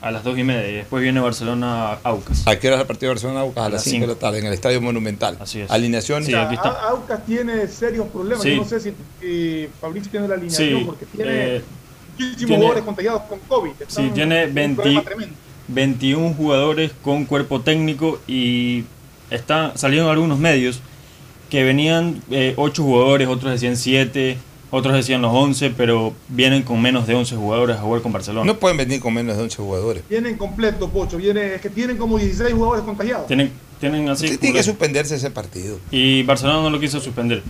A las 2 y media. Y después viene Barcelona-Aucas. ¿A qué hora es el partido de Barcelona-Aucas? A, A las las 5 de la tarde, en el Estadio Monumental. Así es. Alineación. Sí, aquí está. A- Aucas tiene serios problemas. Sí. Yo no sé si eh, Fabricio tiene la alineación Sí, porque tiene eh, muchísimos tiene- jugadores contagiados con COVID. Sí, tiene en un 20 problema tremendo. 21 jugadores con cuerpo técnico y está, salieron algunos medios que venían 8 jugadores, otros decían 7, otros decían los 11, pero vienen con menos de 11 jugadores a jugar con Barcelona. No pueden venir con menos de 11 jugadores. Vienen completo, Pocho. Viene, es que tienen como 16 jugadores contagiados. Tienen, tienen así. Sí, tiene que suspenderse ese partido. Y Barcelona no lo quiso suspender.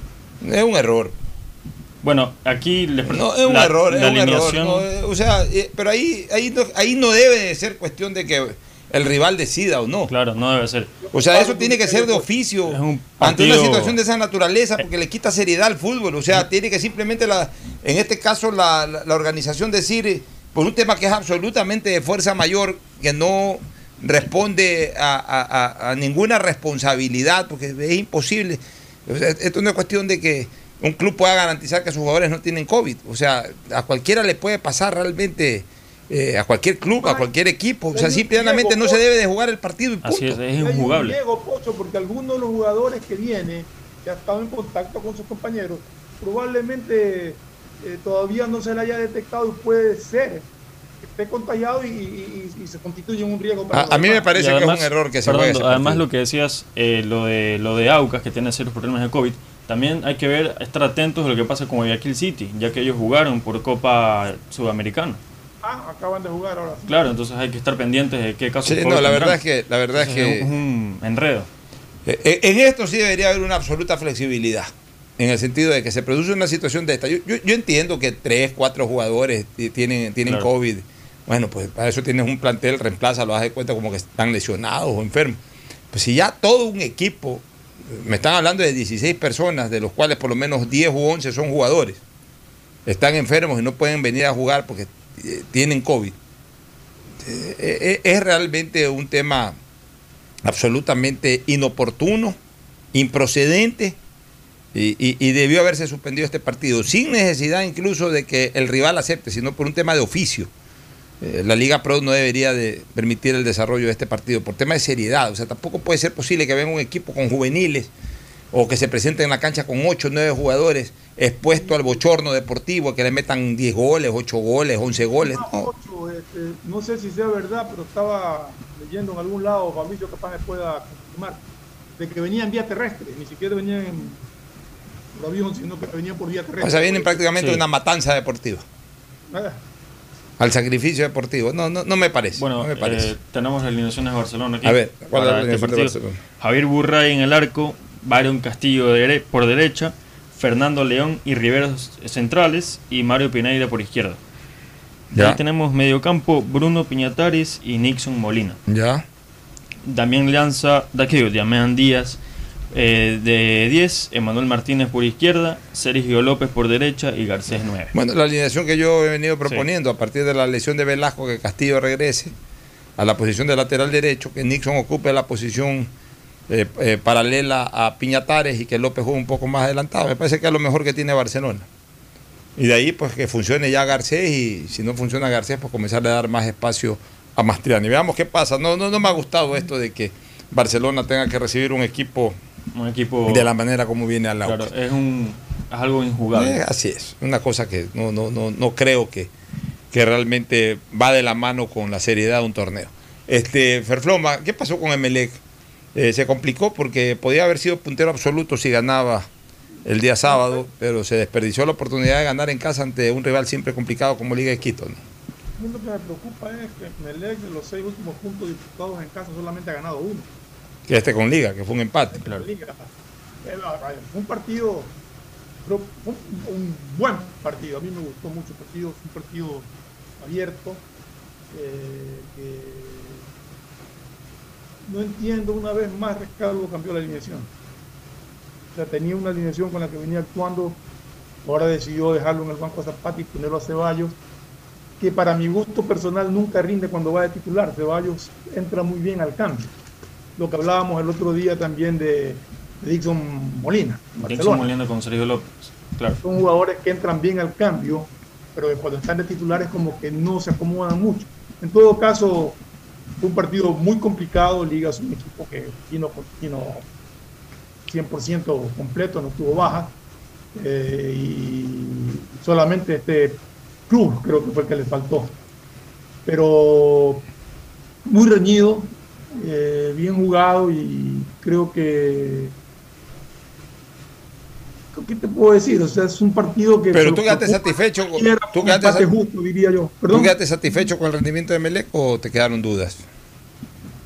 Es un error. Bueno, aquí les No, es un la- error, es un error. no, eh, o sea, eh, pero ahí, ahí, no, ahí no debe de ser cuestión de que el rival decida o no. Claro, no debe ser. O sea, eso tiene que ser de oficio ante una situación de esa naturaleza porque le quita seriedad al fútbol. O sea, tiene que simplemente, la, en este caso, la, la- la organización decir, eh, por un tema que es absolutamente de fuerza mayor, que no responde a, a- a- a ninguna responsabilidad, porque es imposible. O sea, esto no es cuestión de que un club pueda garantizar que sus jugadores no tienen COVID. O sea, a cualquiera le puede pasar realmente, eh, a cualquier club, a cualquier equipo. O sea, simplemente no se debe de jugar el partido y punto. Así es, es injugable. riesgo, Pocho, porque algunos de los jugadores que vienen, que ha estado en contacto con sus compañeros, probablemente eh, todavía no se le haya detectado y puede ser que esté contagiado y, y- y- y se constituye un riesgo para A- a mí me parece Y que es un error que se juegue ese Además, partido. lo que decías, eh, lo, de, lo de Aucas, que tiene serios problemas de COVID, también hay que ver, estar atentos de lo que pasa con Guayaquil City, ya que ellos jugaron por Copa Sudamericana. Ah, acaban de jugar ahora sí. Claro, entonces hay que estar pendientes de qué caso Sí, no, la verdad es que, la verdad es que es un enredo. Eh, eh, En esto sí debería haber una absoluta flexibilidad, en el sentido de que se produce una situación de esta. Yo, yo- yo entiendo que tres, cuatro jugadores ti- tienen, tienen Claro. COVID. Bueno, pues para eso tienes un plantel, reemplaza, lo das de cuenta como que están lesionados o enfermos. Pues si ya todo un equipo, me están hablando de 16 personas, de los cuales por lo menos 10 u 11 son jugadores, están enfermos y no pueden venir a jugar porque tienen COVID. Eh, eh, es realmente un tema absolutamente inoportuno, improcedente, y, debió haberse suspendido este partido, sin necesidad incluso de que el rival acepte, sino por un tema de oficio. Eh, la Liga Pro no debería de permitir el desarrollo de este partido por tema de seriedad. O sea, tampoco puede ser posible que venga un equipo con juveniles o que se presente en la cancha con 8 o 9 jugadores expuesto al bochorno deportivo, que le metan 10 goles, 8 goles, 11 goles. No, Ocho, este, no sé si sea verdad, pero estaba leyendo en algún lado, Fabricio capaz me pueda confirmar, de que venían vía terrestre, ni siquiera venían por avión, sino que venían por vía terrestre. o sea, vienen prácticamente Sí. una matanza deportiva, Ah, al sacrificio deportivo. No, no, no me parece. Bueno, no me parece. eh, tenemos las alineaciones de Barcelona aquí. A ver, ¿cuál es la este de. Barcelona? Javier Burray en el arco, Byron Castillo de por derecha, Fernando León y Riveros centrales y Mario Pineida por izquierda. Ya. Ahí tenemos mediocampo Bruno Piñatares y Nixon Molina. Ya. Damián Lanza, da que digo, Damián Díaz eh, de 10, Emanuel Martínez por izquierda, Sergio López por derecha y Garcés 9. Bueno, la alineación que yo he venido proponiendo a partir de la lesión de Velasco, que Castillo regrese a la posición de lateral derecho, que Nixon ocupe la posición eh, eh, paralela a Piñatares y que López juegue un poco más adelantado. Me parece que es lo mejor que tiene Barcelona. Y de ahí, pues que funcione ya Garcés y si no funciona Garcés, pues comenzar a dar más espacio a Mastriani. Veamos qué pasa. No, no, no me ha gustado esto de que Barcelona tenga que recibir un equipo, Un equipo. de la manera como viene al lado. Claro, es, un, es algo injugable. Eh, así es, una cosa que no, no, no, no creo que, que realmente va de la mano con la seriedad de un torneo. Este, Ferfloma, ¿qué pasó con Emelec? Eh, se complicó porque podía haber sido puntero absoluto si ganaba el día sábado, pero se desperdició la oportunidad de ganar en casa ante un rival siempre complicado como Liga de Quito. ¿no? lo que me preocupa es que Melec de los seis últimos puntos disputados en casa solamente ha ganado uno. Que este con Liga, que fue un empate. Liga. Vaya, Fue un partido, fue un, un buen partido. A mí me gustó mucho el partido. Fue un partido abierto. eh, que no entiendo una vez más Rescalvo cambió la alineación. O sea, tenía una alineación con la que venía actuando. Ahora decidió dejarlo en el banco a Zapata y ponerlo a Ceballos que para mi gusto personal nunca rinde cuando va de titular. Ceballos entra muy bien al cambio. Lo que hablábamos el otro día también de, de Dixon Molina. Dixon. Molina con Sergio López. Claro. Son jugadores que entran bien al cambio, pero cuando están de titulares como que no se acomodan mucho. En todo caso, fue un partido muy complicado. Liga es un equipo que vino, vino 100% completo, no tuvo baja. Eh, y solamente este club creo que fue el que le faltó. Pero muy reñido, eh, bien jugado y creo que ¿qué te puedo decir? O sea, es un partido que... Pero tú quedaste satisfecho con... ¿tú quedaste, empate justo, diría yo. ¿Tú quedaste satisfecho con el rendimiento de Melec o te quedaron dudas?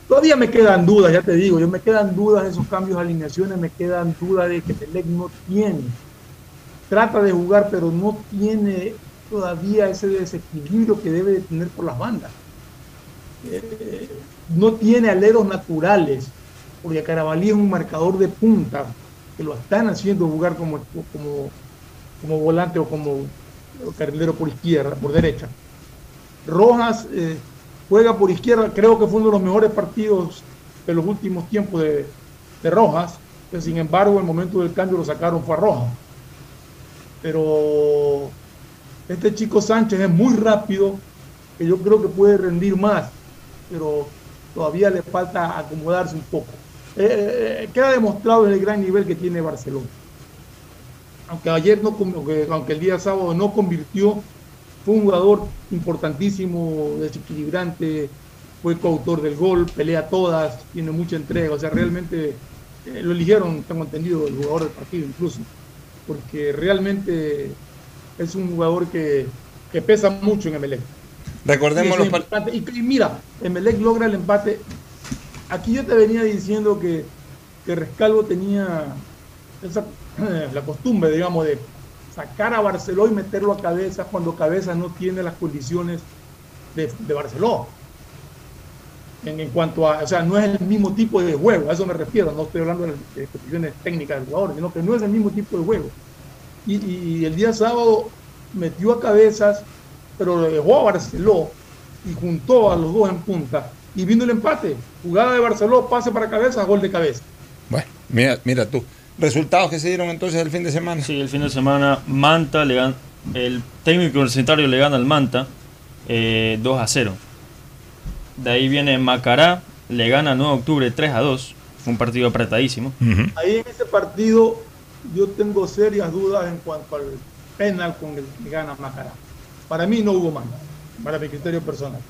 Todavía me quedan dudas, ya te digo, yo me quedan dudas de esos cambios de alineaciones, me quedan dudas de que Melec no tiene, trata de jugar, pero no tiene todavía ese desequilibrio que debe de tener por las bandas. Eh, no tiene aleros naturales, porque Carabalí es un marcador de punta, que lo están haciendo jugar como, como, como volante o como carrilero por izquierda, por derecha. Rojas eh, juega por izquierda, creo que fue uno de los mejores partidos de los últimos tiempos de, de Rojas, que sin embargo el momento del cambio lo sacaron fue a Rojas. Pero este chico Sánchez es muy rápido, que yo creo que puede rendir más, pero todavía le falta acomodarse un poco. Eh, eh, queda demostrado el gran nivel que tiene Barcelona. Aunque ayer no, aunque el día sábado no convirtió, fue un jugador importantísimo, desequilibrante, fue coautor del gol, pelea todas, tiene mucha entrega, o sea, realmente eh, lo eligieron, tengo entendido, el jugador del partido incluso, porque realmente es un jugador que, que pesa mucho en Emelec. Recordemos los y, y, mira, Emelec logra el empate. Aquí yo te venía diciendo que, que Rescalvo tenía esa, la costumbre, digamos, de sacar a Barceló y meterlo a cabeza cuando cabeza no tiene las condiciones de, de Barceló. En, cuanto a, o sea, no es el mismo tipo de juego, a eso me refiero, no estoy hablando de las cuestiones técnicas del jugador, sino que no es el mismo tipo de juego. Y, y, el día sábado metió a cabezas, pero lo dejó a Barceló y juntó a los dos en punta. Y vino el empate. Jugada de Barceló, pase para cabeza, gol de cabeza. Bueno, mira, mira tú. ¿Resultados que se dieron entonces el fin de semana? Sí, el fin de semana Manta le gana, el técnico universitario le gana al Manta eh, 2 a 0. De ahí viene Macará, le gana 9 de octubre 3 a 2. Fue un partido apretadísimo. Uh -huh. Ahí en ese partido yo tengo serias dudas en cuanto al penal con el que gana Macará. Para mí no hubo mano, para mi criterio personal.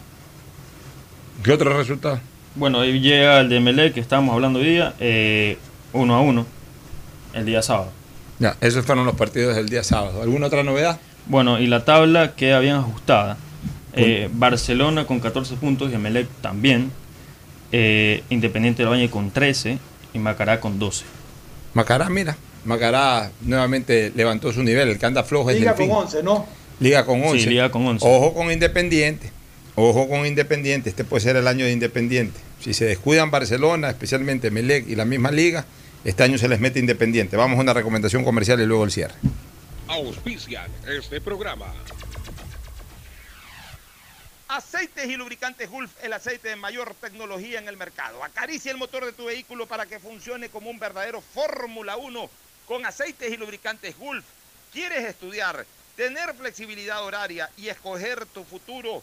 ¿Qué otro resultado? Bueno, ahí llega el de Melec que estábamos hablando hoy día, eh, 1 a 1, el día sábado. Ya, esos fueron los partidos del día sábado. ¿Alguna otra novedad? Bueno, y la tabla queda bien ajustada. Eh, Barcelona con 14 puntos y Emelec también. Eh, Independiente del Valle con 13 y Macará con 12. Macará, mira, Macará nuevamente levantó su nivel. El que anda flojo es Liga con 11, ¿no? Liga con 11. Sí, Liga con 11. Ojo con Independiente. Ojo con Independiente. Este puede ser el año de Independiente. Si se descuidan Barcelona, especialmente Melec y la misma liga, este año se les mete Independiente. Vamos a una recomendación comercial y luego el cierre. Auspician este programa. Aceites y lubricantes Gulf, el aceite de mayor tecnología en el mercado. Acaricia el motor de tu vehículo para que funcione como un verdadero Fórmula 1 con aceites y lubricantes Gulf. ¿Quieres estudiar, tener flexibilidad horaria y escoger tu futuro?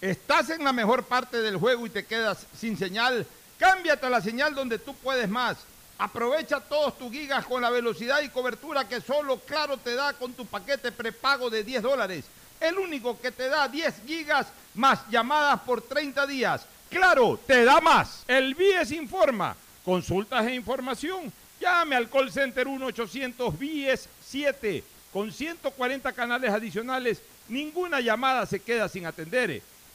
¿Estás en la mejor parte del juego y te quedas sin señal? Cámbiate a la señal donde tú puedes más. Aprovecha todos tus gigas con la velocidad y cobertura que solo Claro te da con tu paquete prepago de 10 dólares. El único que te da 10 gigas más llamadas por 30 días. Claro, te da más. El BIES informa. Consultas e información. Llame al call center 1-800 BIES 7 con 140 canales adicionales. Ninguna llamada se queda sin atender.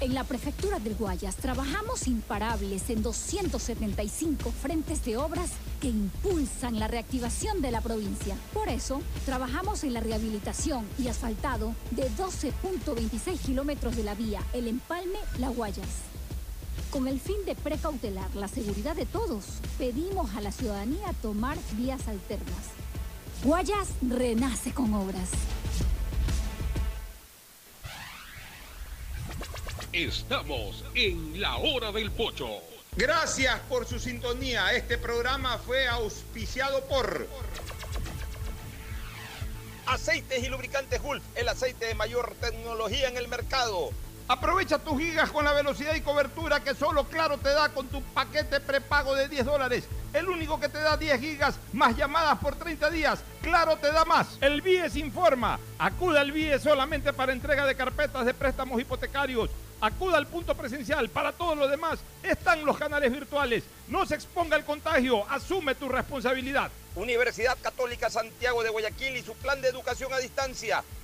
En la Prefectura del Guayas trabajamos imparables en 275 frentes de obras que impulsan la reactivación de la provincia. Por eso, trabajamos en la rehabilitación y asfaltado de 12.26 kilómetros de la vía El Empalme La Guayas. Con el fin de precautelar la seguridad de todos, pedimos a la ciudadanía tomar vías alternas. Guayas renace con obras. Estamos en la hora del pocho. Gracias por su sintonía. Este programa fue auspiciado por Aceites y Lubricantes Gulf, el aceite de mayor tecnología en el mercado. Aprovecha tus gigas con la velocidad y cobertura que solo Claro te da con tu paquete prepago de 10 dólares. El único que te da 10 gigas más llamadas por 30 días. Claro te da más. El BIES informa. Acuda al BIES solamente para entrega de carpetas de préstamos hipotecarios. Acuda al punto presencial. Para todo lo demás están los canales virtuales. No se exponga al contagio. Asume tu responsabilidad. Universidad Católica Santiago de Guayaquil y su plan de educación a distancia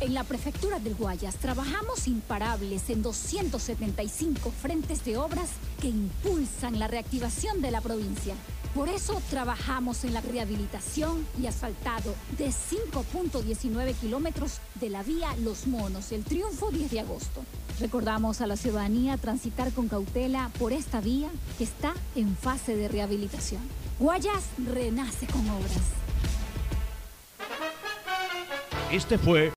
En la Prefectura del Guayas trabajamos imparables en 275 frentes de obras que impulsan la reactivación de la provincia. Por eso trabajamos en la rehabilitación y asfaltado de 5.19 kilómetros de la vía Los Monos, el Triunfo 10 de agosto. Recordamos a la ciudadanía transitar con cautela por esta vía que está en fase de rehabilitación. Guayas renace con obras. Este fue